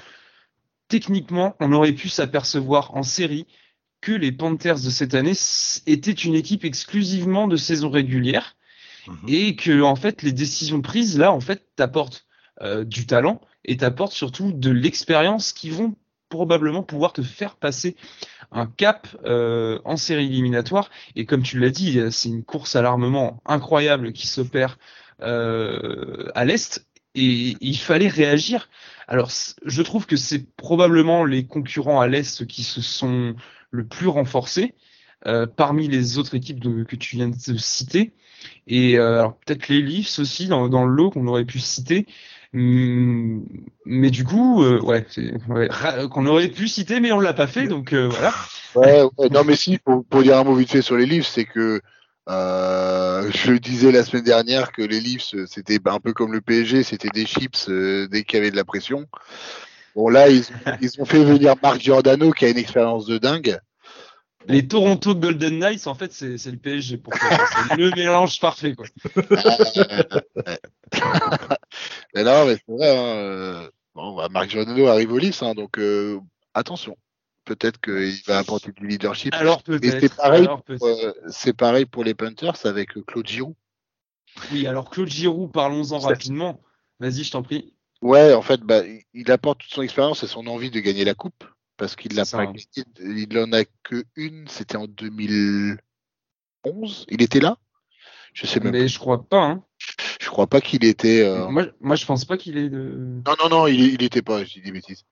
techniquement, on aurait pu s'apercevoir en série que les Panthers de cette année étaient une équipe exclusivement de saison régulière mhm. et que en fait les décisions prises là en fait t'apportent euh, du talent et t'apportent surtout de l'expérience qui vont probablement pouvoir te faire passer un cap euh, en série éliminatoire et comme tu l'as dit c'est une course à l'armement incroyable qui s'opère euh, à l'est et il fallait réagir. Alors, je trouve que c'est probablement les concurrents à l'Est qui se sont le plus renforcés euh, parmi les autres équipes que tu viens de citer. Et euh, alors peut-être les Leafs aussi dans, dans le lot qu'on aurait pu citer. Hum, mais du coup, euh, ouais, qu'on aurait pu citer, mais on l'a pas fait, donc voilà. Ouais, ouais, non, mais si, pour, pour dire un mot vite fait sur les Leafs, c'est que euh, je disais la semaine dernière que les Leafs, c'était un peu comme le PSG, c'était des chips euh, dès qu'il y avait de la pression. Bon, là, ils, ils, ont fait venir Marc Giordano qui a une expérience de dingue. Les Toronto Golden Knights, en fait, c'est le PSG pour C'est le mélange parfait, quoi. mais non, mais c'est vrai. Hein, euh, bon, bah, Marc Giordano arrive aux Leafs, hein, donc euh, attention peut-être qu'il va apporter du leadership. Alors peut-être. C'est pareil, euh, c'est pareil pour les Panthers avec Claude Giroux. Oui, alors Claude Giroux, parlons-en rapidement. Vas-y, je t'en prie. Ouais, en fait, bah, il apporte toute son expérience et son envie de gagner la coupe parce qu'il l'a pas Il en a que une, c'était en 2011. Il était là? Je sais même. Mais je crois pas. Hein. Je crois pas qu'il était. Euh, moi, moi, je pense pas qu'il est de. Non, non, non, il, il était pas. Je dis des bêtises.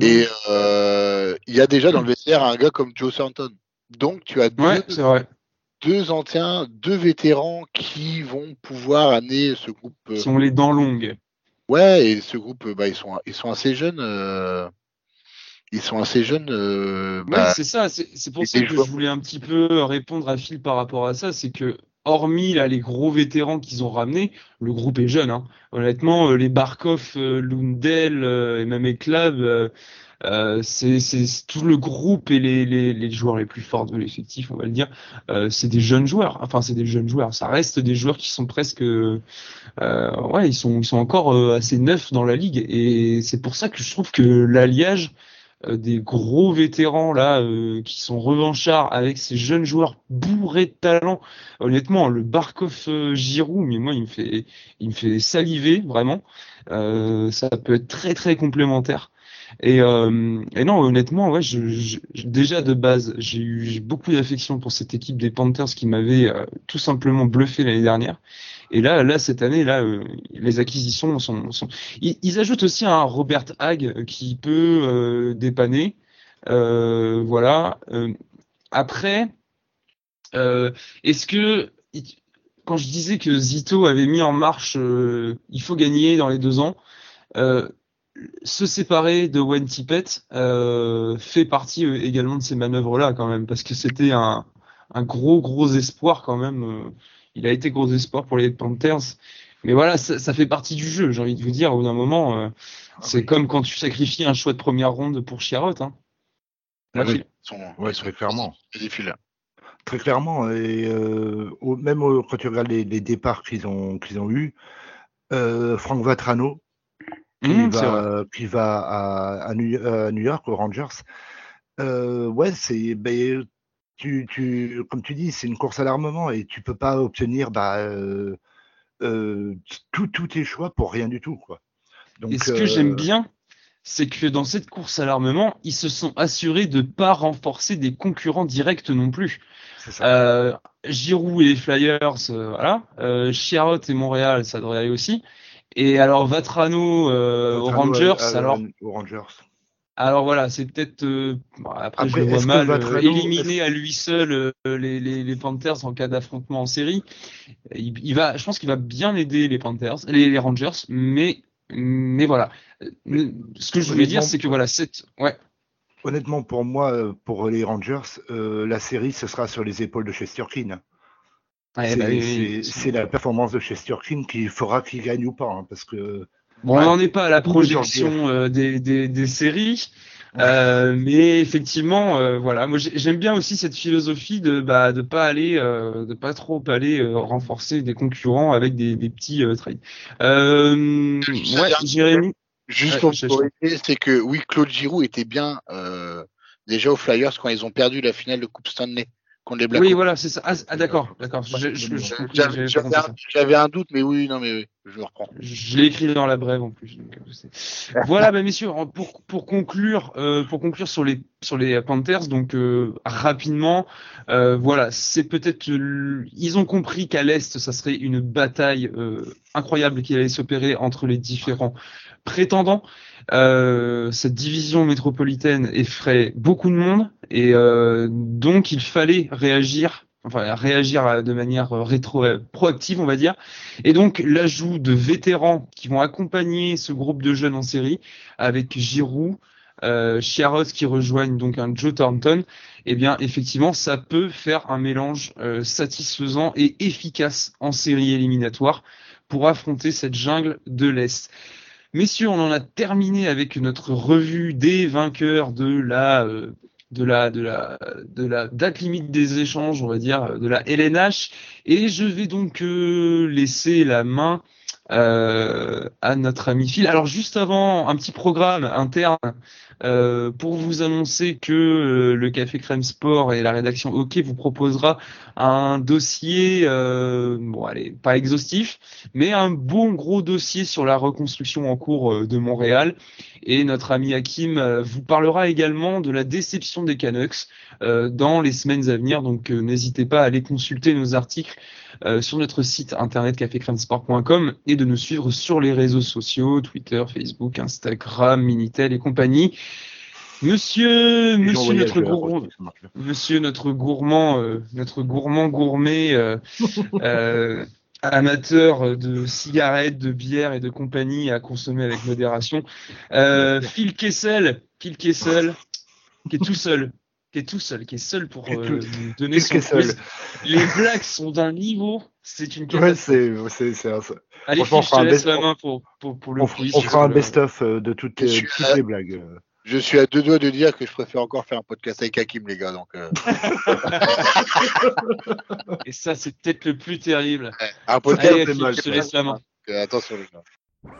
Et euh, il y a déjà dans le vestiaire un gars comme Joe Thornton. Donc, tu as deux, anciens, deux vétérans qui vont pouvoir amener ce groupe. Qui sont les dents longues. Ouais, et ce groupe, bah, ils sont, ils sont assez jeunes. Ils sont assez jeunes. Bah, c'est ça. C'est pour ça que je voulais un petit peu répondre à Phil par rapport à ça. C'est que hormis là les gros vétérans qu'ils ont ramenés, le groupe est jeune. Hein. Honnêtement, euh, les Barkov, euh, Lundell euh, et même Eklav, c'est tout le groupe et les, les, les, joueurs les plus forts de l'effectif, on va le dire. c'est des jeunes joueurs. Enfin, c'est des jeunes joueurs. Ça reste des joueurs qui sont presque, ouais, ils sont ils sont encore assez neufs dans la ligue. Et c'est pour ça que je trouve que l'alliage euh, des gros vétérans là euh, qui sont revanchards avec ces jeunes joueurs bourrés de talent. Honnêtement, le Barkov euh, Giroud, mais moi il me fait il me fait saliver vraiment. ça peut être très très complémentaire. Et, et non, honnêtement, ouais, je, déjà de base, j'ai eu beaucoup d'affection pour cette équipe des Panthers qui m'avait tout simplement bluffé l'année dernière. Et là, là cette année, là, euh, les acquisitions sont. sont... Ils, ajoutent aussi un Robert Hag qui peut euh, dépanner. Euh, voilà. après, est-ce que quand je disais que Zito avait mis en marche, il faut gagner dans les deux ans. Se séparer de Wayne Tippett fait partie également de ces manœuvres-là quand même, parce que c'était un, un, gros gros espoir quand même il a été gros espoir pour les Panthers. Mais voilà, ça, fait partie du jeu. J'ai envie de vous dire, au bout d'un moment, euh, ah c'est comme quand tu sacrifies un choix de première ronde pour Chiarot. Hein. Ah oui, très clairement. Très clairement. Et euh, même quand tu regardes les, départs qu'ils ont, qu'ils ont eus, euh, Frank Vatrano, qui, mmh, va, qui va à, New, York, aux Rangers, ouais, c'est. Ben, tu, tu, comme tu dis, c'est une course à l'armement et tu peux pas obtenir bah, euh, euh, tous tes choix pour rien du tout. Quoi. Donc, et ce que j'aime euh, bien, c'est que dans cette course à l'armement, ils se sont assurés de pas renforcer des concurrents directs non plus. Euh, Giroud et les Flyers, voilà. Euh, Chiarot et Montréal, ça devrait aller aussi. Et alors Vatrano, aux Rangers, alors. Aux Rangers. Alors voilà, c'est peut-être euh, après, je le vois mal euh, éliminer à lui seul euh, les, les, les, Panthers en cas d'affrontement en série. Il, va, je pense qu'il va bien aider les Panthers, les, Rangers, mais mais voilà. Ce que je voulais dire, c'est que voilà, cette ouais. Honnêtement, pour moi, pour les Rangers, la série, ce sera sur les épaules de Chesterkin. Ouais, bah c'est la performance de Chesterkin qui fera qu'il gagne ou pas, hein, parce que Bon, on n'en est pas à la projection euh, des, des, des, séries. Euh, mais effectivement, euh, voilà, moi j'ai- j'aime bien aussi cette philosophie de bah de pas aller, euh, de pas trop aller euh, renforcer des concurrents avec des, des petits euh, trades. Euh, Juste ouais, dire- Jérémy. Juste Ouais, pour corriger, c'est que oui, Claude Giroud était bien euh, déjà aux Flyers quand ils ont perdu la finale de Coupe Stanley contre les Blackhawks. Oui, voilà, c'est ça. Ah, ah, d'accord, d'accord. J'avais un doute, mais oui, non, mais oui, je le reprends. Je l'ai écrit dans la brève en plus. donc, voilà, bah, messieurs, pour, pour conclure, euh, pour conclure sur les sur les Panthers, donc euh, rapidement, euh, voilà, c'est peut-être ils ont compris qu'à l'est, ça serait une bataille euh, incroyable qui allait s'opérer entre les différents prétendants. Euh, cette division métropolitaine effraie beaucoup de monde et euh, donc il fallait réagir, enfin réagir de manière euh, rétro euh, proactive, on va dire. Et donc l'ajout de vétérans qui vont accompagner ce groupe de jeunes en série avec Giroud, euh, Chiaros qui rejoignent donc un Joe Thornton, eh bien effectivement ça peut faire un mélange euh, satisfaisant et efficace en série éliminatoire pour affronter cette jungle de l'Est. Messieurs, on en a terminé avec notre revue des vainqueurs de la de la de la de la date limite des échanges, on va dire, de la LNH. Et je vais donc euh, laisser la main euh, à notre ami Phil. Alors juste avant, un petit programme interne euh, pour vous annoncer que euh, le Café Crème Sport et la rédaction OK vous proposera un dossier, euh, bon allez, pas exhaustif, mais un bon gros dossier sur la reconstruction en cours euh, de Montréal. Et notre ami Hakim vous parlera également de la déception des Canucks dans les semaines à venir. Donc n'hésitez pas à aller consulter nos articles euh, sur notre site internet cafécrèmesport.com et de nous suivre sur les réseaux sociaux, Twitter, Facebook, Instagram, Minitel et compagnie. Monsieur, monsieur notre gourmand, monsieur notre gourmand, euh, notre gourmand gourmet, euh, euh, amateur de cigarettes, de bière et de compagnie à consommer avec modération. Euh, Phil Kessel, Phil Kessel, qui est tout seul, qui est tout seul, qui est seul pour euh, tout- donner son quiz. Les blagues sont d'un niveau, c'est une Ouais, catastrophe. c'est, c'est, un- Allez, franchement, je on fera te un laisse best- la main pour, pour, pour le on, quiz. on fera un best-of euh, de toutes, les- toutes à- les blagues. Je suis à deux doigts de dire que je préfère encore faire un podcast avec Hakim, les gars. Donc, euh, Et ça, c'est peut-être le plus terrible. un podcast. Allez, Phil, mal, je te laisse la main. euh, attention, les gars.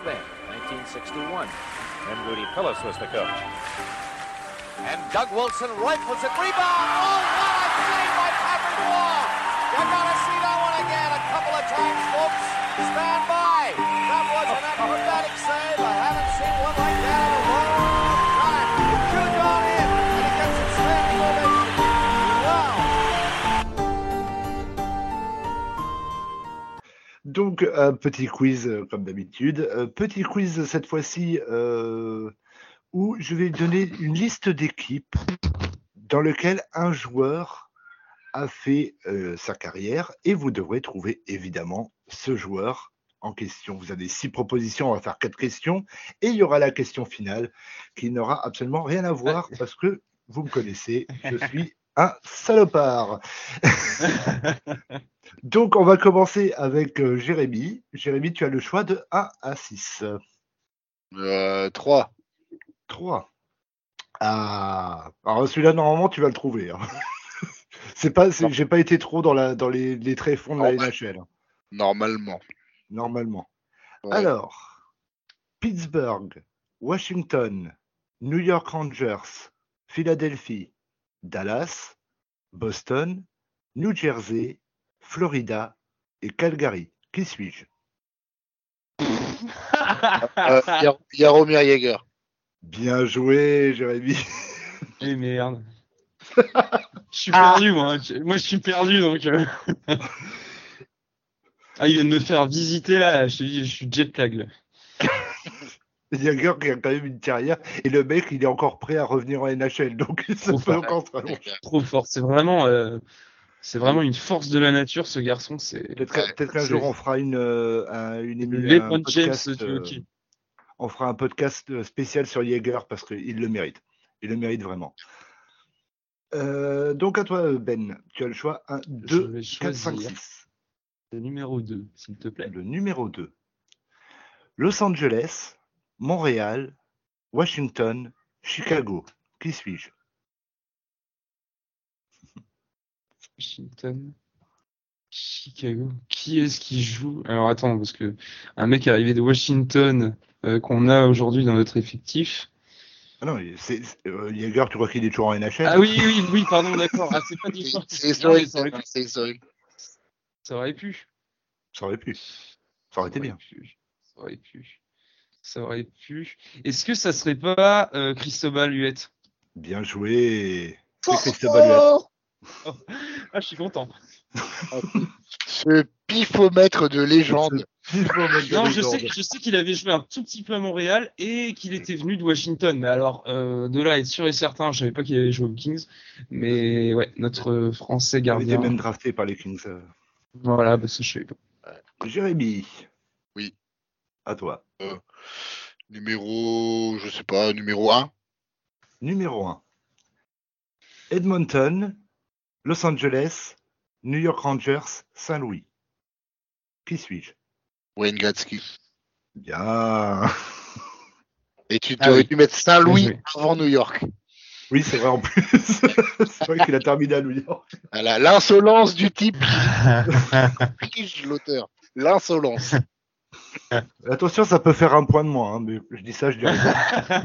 Then, 1961, and Rudy Pillis was the coach. And Doug Wilson rifles it, rebound! Oh, what a save by Patrick Wall! You're gonna see that one again a couple of times, folks. Stand by. That was an acrobatic save. I haven't seen one like that in a long time. Donc, un petit quiz, euh, comme d'habitude. Euh, petit quiz cette fois-ci euh, où je vais donner une liste d'équipes dans lequel un joueur a fait euh, sa carrière et vous devrez trouver évidemment ce joueur en question. Vous avez six propositions, on va faire quatre questions et il y aura la question finale qui n'aura absolument rien à voir parce que vous me connaissez, je suis un salopard. Donc, on va commencer avec euh, Jérémy. Jérémy, tu as le choix de 1 à 6. Euh, 3. 3. Ah, alors celui-là, normalement, tu vas le trouver. hein. C'est pas, j'ai pas été trop dans, la, dans les, les tréfonds de la. NHL, hein, Normalement. normalement. Ouais. Alors, Pittsburgh, Washington, New York Rangers, Philadelphie, Dallas, Boston, New Jersey, Florida et Calgary. Qui suis-je? Euh, Yar- Jaromir Jaeger. Bien joué, Jérémy. Eh merde. Je suis perdu, moi. Moi, je suis perdu, donc. euh. ah, il vient de me faire visiter, là. Je te dis, je suis jet lag, là. Jagger qui a quand même une carrière et le mec il est encore prêt à revenir en NHL donc ça Trop peut fort. encore se rallonger. Trop fort. C'est vraiment, euh, c'est vraiment une force de la nature, ce garçon. C'est Peut-être qu'un peut-être qu'un jour on fera une, euh, un, une émi- le un LeBron James podcast, du euh, hockey. On fera un podcast euh, spécial sur Jaeger parce qu'il le mérite. Il le mérite vraiment. Euh, donc à toi Ben, tu as le choix 1, Je 2, vais 4, 5, choisir 6. le numéro 2, s'il te plaît. Le numéro 2. Los Angeles, Montréal, Washington, Chicago. Qui suis-je? Washington. Chicago. Qui est-ce qui joue? Alors attends, parce que un mec arrivé de Washington euh, qu'on a aujourd'hui dans notre effectif. Ah non, c'est, euh, Jaeger, tu crois qu'il est toujours en NHL Ah oui, oui, oui, pardon, d'accord. Ah, c'est pas du C'est historique. ça aurait pu. C'est historique. Ça aurait pu. Ça aurait pu. Ça aurait été bien. pu. Ça aurait pu. Ça aurait pu. Est-ce que ça serait pas euh, Cristobal Huette Bien joué. C'est Cristobal Huet. Ah, je suis content. Ce pifomètre de légende. Non, je sais, je sais qu'il avait joué un tout petit peu à Montréal et qu'il était venu de Washington. Mais alors, euh, de là, être sûr et certain, je savais pas qu'il avait joué aux Kings. Mais ouais, notre Français Il avait été gardien. même drafté par les Kings. euh. Voilà, bah, ça, je savais pas. Jérémy. Oui. À toi. Numéro, je sais pas, numéro 1. Numéro 1. Edmonton, Los Angeles, New York Rangers, Saint-Louis. Qui suis-je? Wayne Gretzky. Bien. Et tu Ah t'aurais oui. dû mettre Saint-Louis avant New York. Oui, c'est vrai en plus. c'est vrai qu'il a terminé à New York. Voilà, L'insolence du type. L'auteur. L'insolence. Attention, ça peut faire un point de moins, hein, mais je dis ça, je dis rien.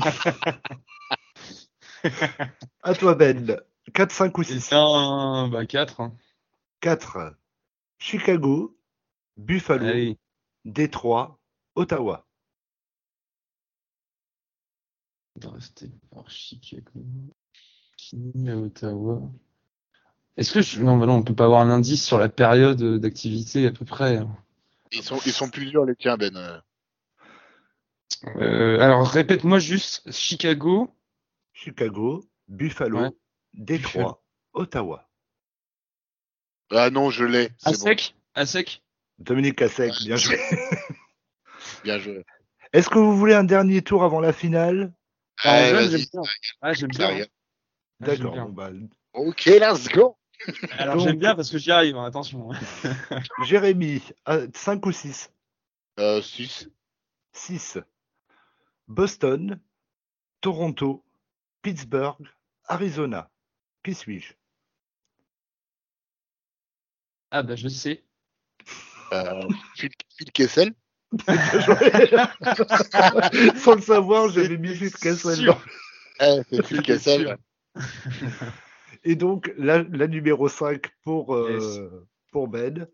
À toi, Ben. 4, 5 ou C'est 6 un, bah, 4. 4. Chicago, Buffalo, Allez. Détroit, Ottawa. Drafté par Chicago. À Ottawa? Est-ce que je... non, bah non, on peut pas avoir un indice sur la période d'activité à peu près. hein. Ils sont, ils sont plus durs les tiens, Ben. Euh, Euh, alors répète-moi juste Chicago. Chicago, Buffalo, Ouais. Détroit, Ottawa. Ah non, je l'ai. À bon. sec, à sec? Dominique Cassec, bien joué. Bien joué. Est-ce que vous voulez un dernier tour avant la finale? Ah, j'aime bien. Ah, j'aime bien. Ah, j'aime D'accord. bien. bon, bah, Ok, let's go. Alors j'aime bien parce que j'y arrive. hein, attention. Jérémy, 5 ou 6 Euh, 6. 6. Boston, Toronto, Pittsburgh, Arizona. Qui suis-je? Ah bah je sais. Euh, Phil, Phil Kessel. Sans le savoir, j'avais mis Phil Kessel dans- Eh, c'est Phil Kessel. Et donc, la, la numéro 5 pour, euh, pour Ben.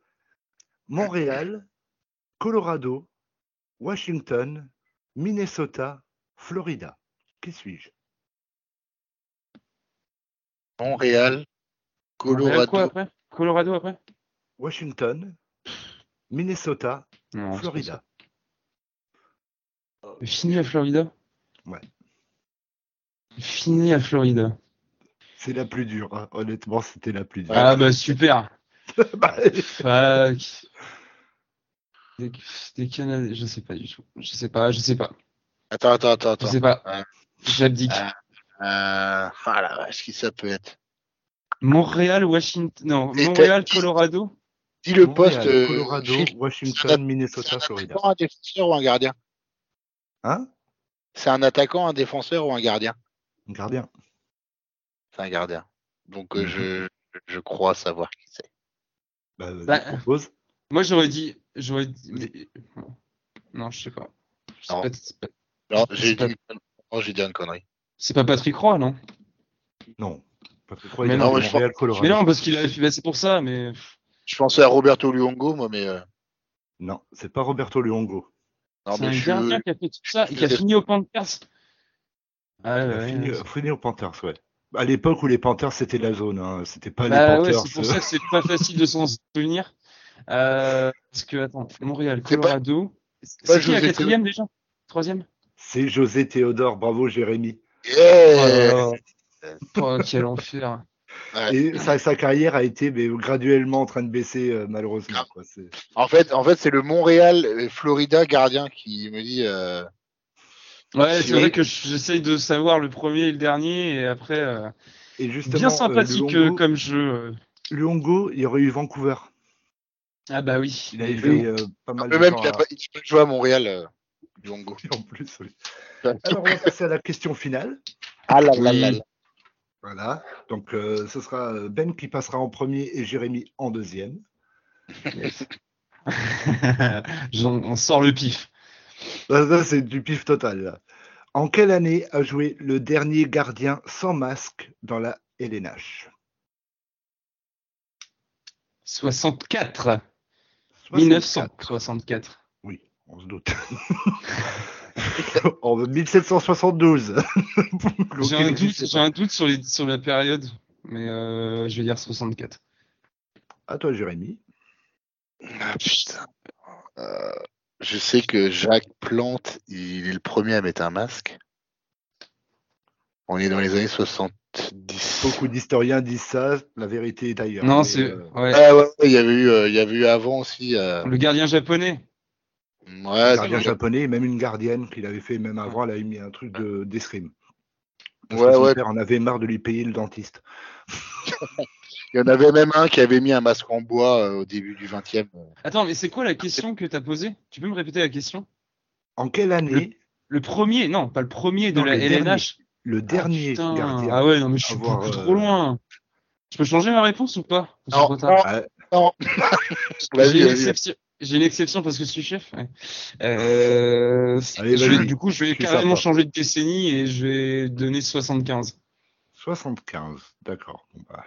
Montréal, Colorado, Washington, Minnesota, Florida. Qui suis-je? Montréal, Montréal, quoi Colorado. après? Colorado après? Washington, Minnesota, Non. Florida. Fini à Florida. Ouais. Fini à Florida. C'est la plus dure, hein. honnêtement, c'était la plus dure. Ah bah super. Bah, Fuck. Des, des Canadiens, je sais pas du tout. Je sais pas, je sais pas. Attends, attends, attends, Je sais pas. Ah. J'abdique. Ah. Euh, ah la vache, qui ça peut être? Montréal, Washington. Non, Montréal, Colorado. Dis le poste. euh, Colorado, Phil, Washington, Minnesota, c'est un Florida. attaquant, un défenseur ou un gardien? Hein? C'est un attaquant, un défenseur ou un gardien? Gardien. C'est un gardien. Donc euh, Mhm. je, je crois savoir qui c'est. Bah, vas-y, Bah, propose. Moi j'aurais dit. J'aurais dit. mais- Non, je sais pas. C'est Non. pas, c'est Non, C'est j'ai dit, oh, j'ai dit une connerie. c'est pas Patrick Roy, non? Non. Patrick Roy, Mais il est non, mais je Colorado. Mais non, parce qu'il a. bah, c'est pour ça, mais. Je pensais à Roberto Luongo, moi, mais euh, Non, c'est pas Roberto Luongo. non, C'est mais un je gardien qui a fait tout ça et qui a fini au Panthers. Ah, Il ouais, a ouais, fini, ouais. fini aux Panthers, ouais. À l'époque où les Panthers c'était la zone, hein. c'était pas Bah les ouais, Panthers. c'est pour ça que c'est pas facile de s'en souvenir. Euh, parce que, attends, Montréal, Colorado. C'est pas qui la José quatrième déjà? Troisième? C'est José Théodore, bravo Jérémy. Oh Yeah là là. Oh, quel enfer. Ouais. Et sa, sa carrière a été mais, graduellement en train de baisser euh, malheureusement. Ah. quoi. C'est- En fait, en fait, c'est le Montréal euh, Florida gardien qui me dit. euh, Ouais, c'est vrai que j'essaye de savoir le premier et le dernier, et après, euh, Et justement, bien sympathique comme jeu. Luongo, il aurait eu Vancouver. Ah bah oui. Il avait fait euh, pas mal de temps il a pas, il joué à Montréal, euh, Luongo. en plus. oui. Alors on va passer à la question finale. Ah là là là là. Voilà. Donc, euh, ce sera Ben qui passera en premier et Jérémy en deuxième. On sort le pif. Ça, ça, c'est du pif total. là. En quelle année a joué le dernier gardien sans masque dans la LNH 64. 64. 1964. Oui, on se doute. en 1772. J'ai un, doute, j'ai un doute sur, les, sur la période, mais euh, je vais dire 64. À toi, Jérémy. Ah, putain. Euh, je sais que Jacques Plante, il est le premier à mettre un masque. On est dans les années 70. Beaucoup d'historiens disent ça. La vérité est ailleurs. Non, c'est. euh, Ouais. Ah ouais, il y avait eu, euh, il y avait eu avant aussi. euh, Le gardien japonais. Un ouais, gardien japonais, même une gardienne qu'il avait fait même avant, elle avait mis un truc de d'escrime. Ouais, ouais. père en avait marre de lui payer le dentiste. il y en avait même un qui avait mis un masque en bois euh, au début du 20e. Attends, mais c'est quoi la question que t'as posée? Tu peux me répéter la question? En quelle année Le premier, non, pas le premier de Non, la le dernier. LNH. le dernier ah, putain. gardien Ah ouais, non, mais je suis avoir, beaucoup euh, trop loin. Je peux changer ma réponse ou pas? Non, trop tard Ah, Non. J'ai Vas-y, une vas-y. exception. J'ai une exception parce que je suis chef. ouais. Euh, Allez, je vais- vas-y. du coup, je vais carrément sympa. changer de décennie et je vais donner 75. 75, d'accord. Bah,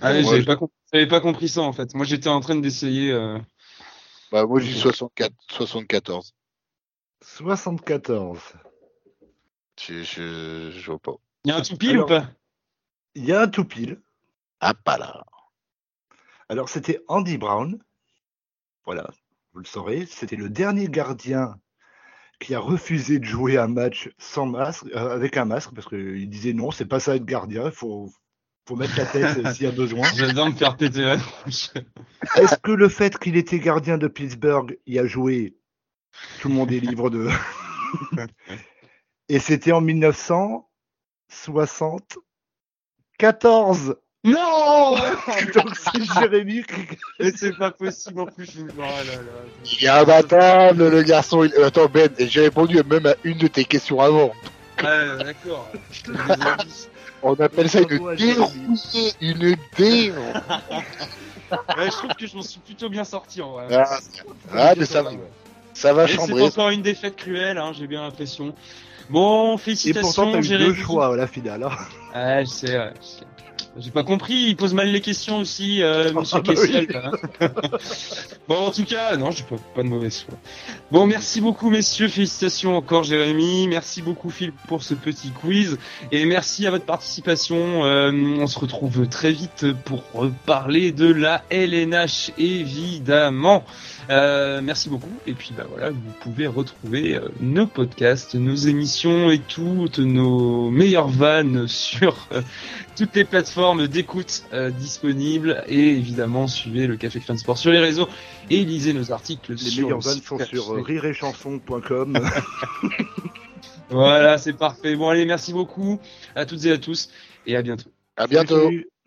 Ah, j'avais je- pas, pas compris ça en fait. Moi, j'étais en train d'essayer. euh, bah, moi, 64, 74. 74. Je, je, je vois pas. Il y a un tout pile Alors- ou pas? Il y a un tout pile. Ah, pas là. Alors, c'était Andy Brown. Voilà, vous le saurez. C'était le dernier gardien qui a refusé de jouer un match sans masque, euh, avec un masque, parce qu'il disait non, c'est pas ça être gardien, il faut, faut mettre la tête euh, s'il y a besoin. J'adore me faire péter la. Est-ce que le fait qu'il était gardien de Pittsburgh y a joué? Tout le monde est libre de. Et c'était en 1974. Non Donc c'est Jérémy qui. Mais c'est pas possible en plus. Je... Oh là là. Il est imbattable, le garçon. il- euh, Attends, Ben, et j'ai répondu même à une de tes questions avant. Ouais, d'accord. On appelle ça une dérouillée, une dé. Ouais, je trouve que je m'en suis plutôt bien sorti en vrai. Ah, ah, mais ça va, ça va Et c'est chambrer. encore une défaite cruelle, hein, j'ai bien l'impression. Bon, Et félicitations, pourtant, t'as eu Jérémy. deux choix à la finale. hein. Ah, je sais, ouais, je sais. J'ai pas compris, il pose mal les questions aussi, euh, monsieur Ah bah oui. là, hein. bon, en tout cas, non, j'ai pas, pas de mauvaise foi. Bon, merci beaucoup, messieurs. Félicitations encore, Jérémy. Merci beaucoup, Phil, pour ce petit quiz. Et merci à votre participation. Euh, on se retrouve très vite pour parler de la LNH, évidemment. Euh, merci beaucoup. Et puis, bah voilà, vous pouvez retrouver euh, nos podcasts, nos émissions et toutes nos meilleures vannes sur euh, toutes les plateformes d'écoute euh, disponibles. Et évidemment, suivez le Café Crâne Sport sur les réseaux et lisez nos articles Les sur meilleurs le vannes sont sur euh, rireetchanson.com. Voilà, c'est parfait. Bon, allez, merci beaucoup à toutes et à tous et à bientôt. À bientôt. Salut.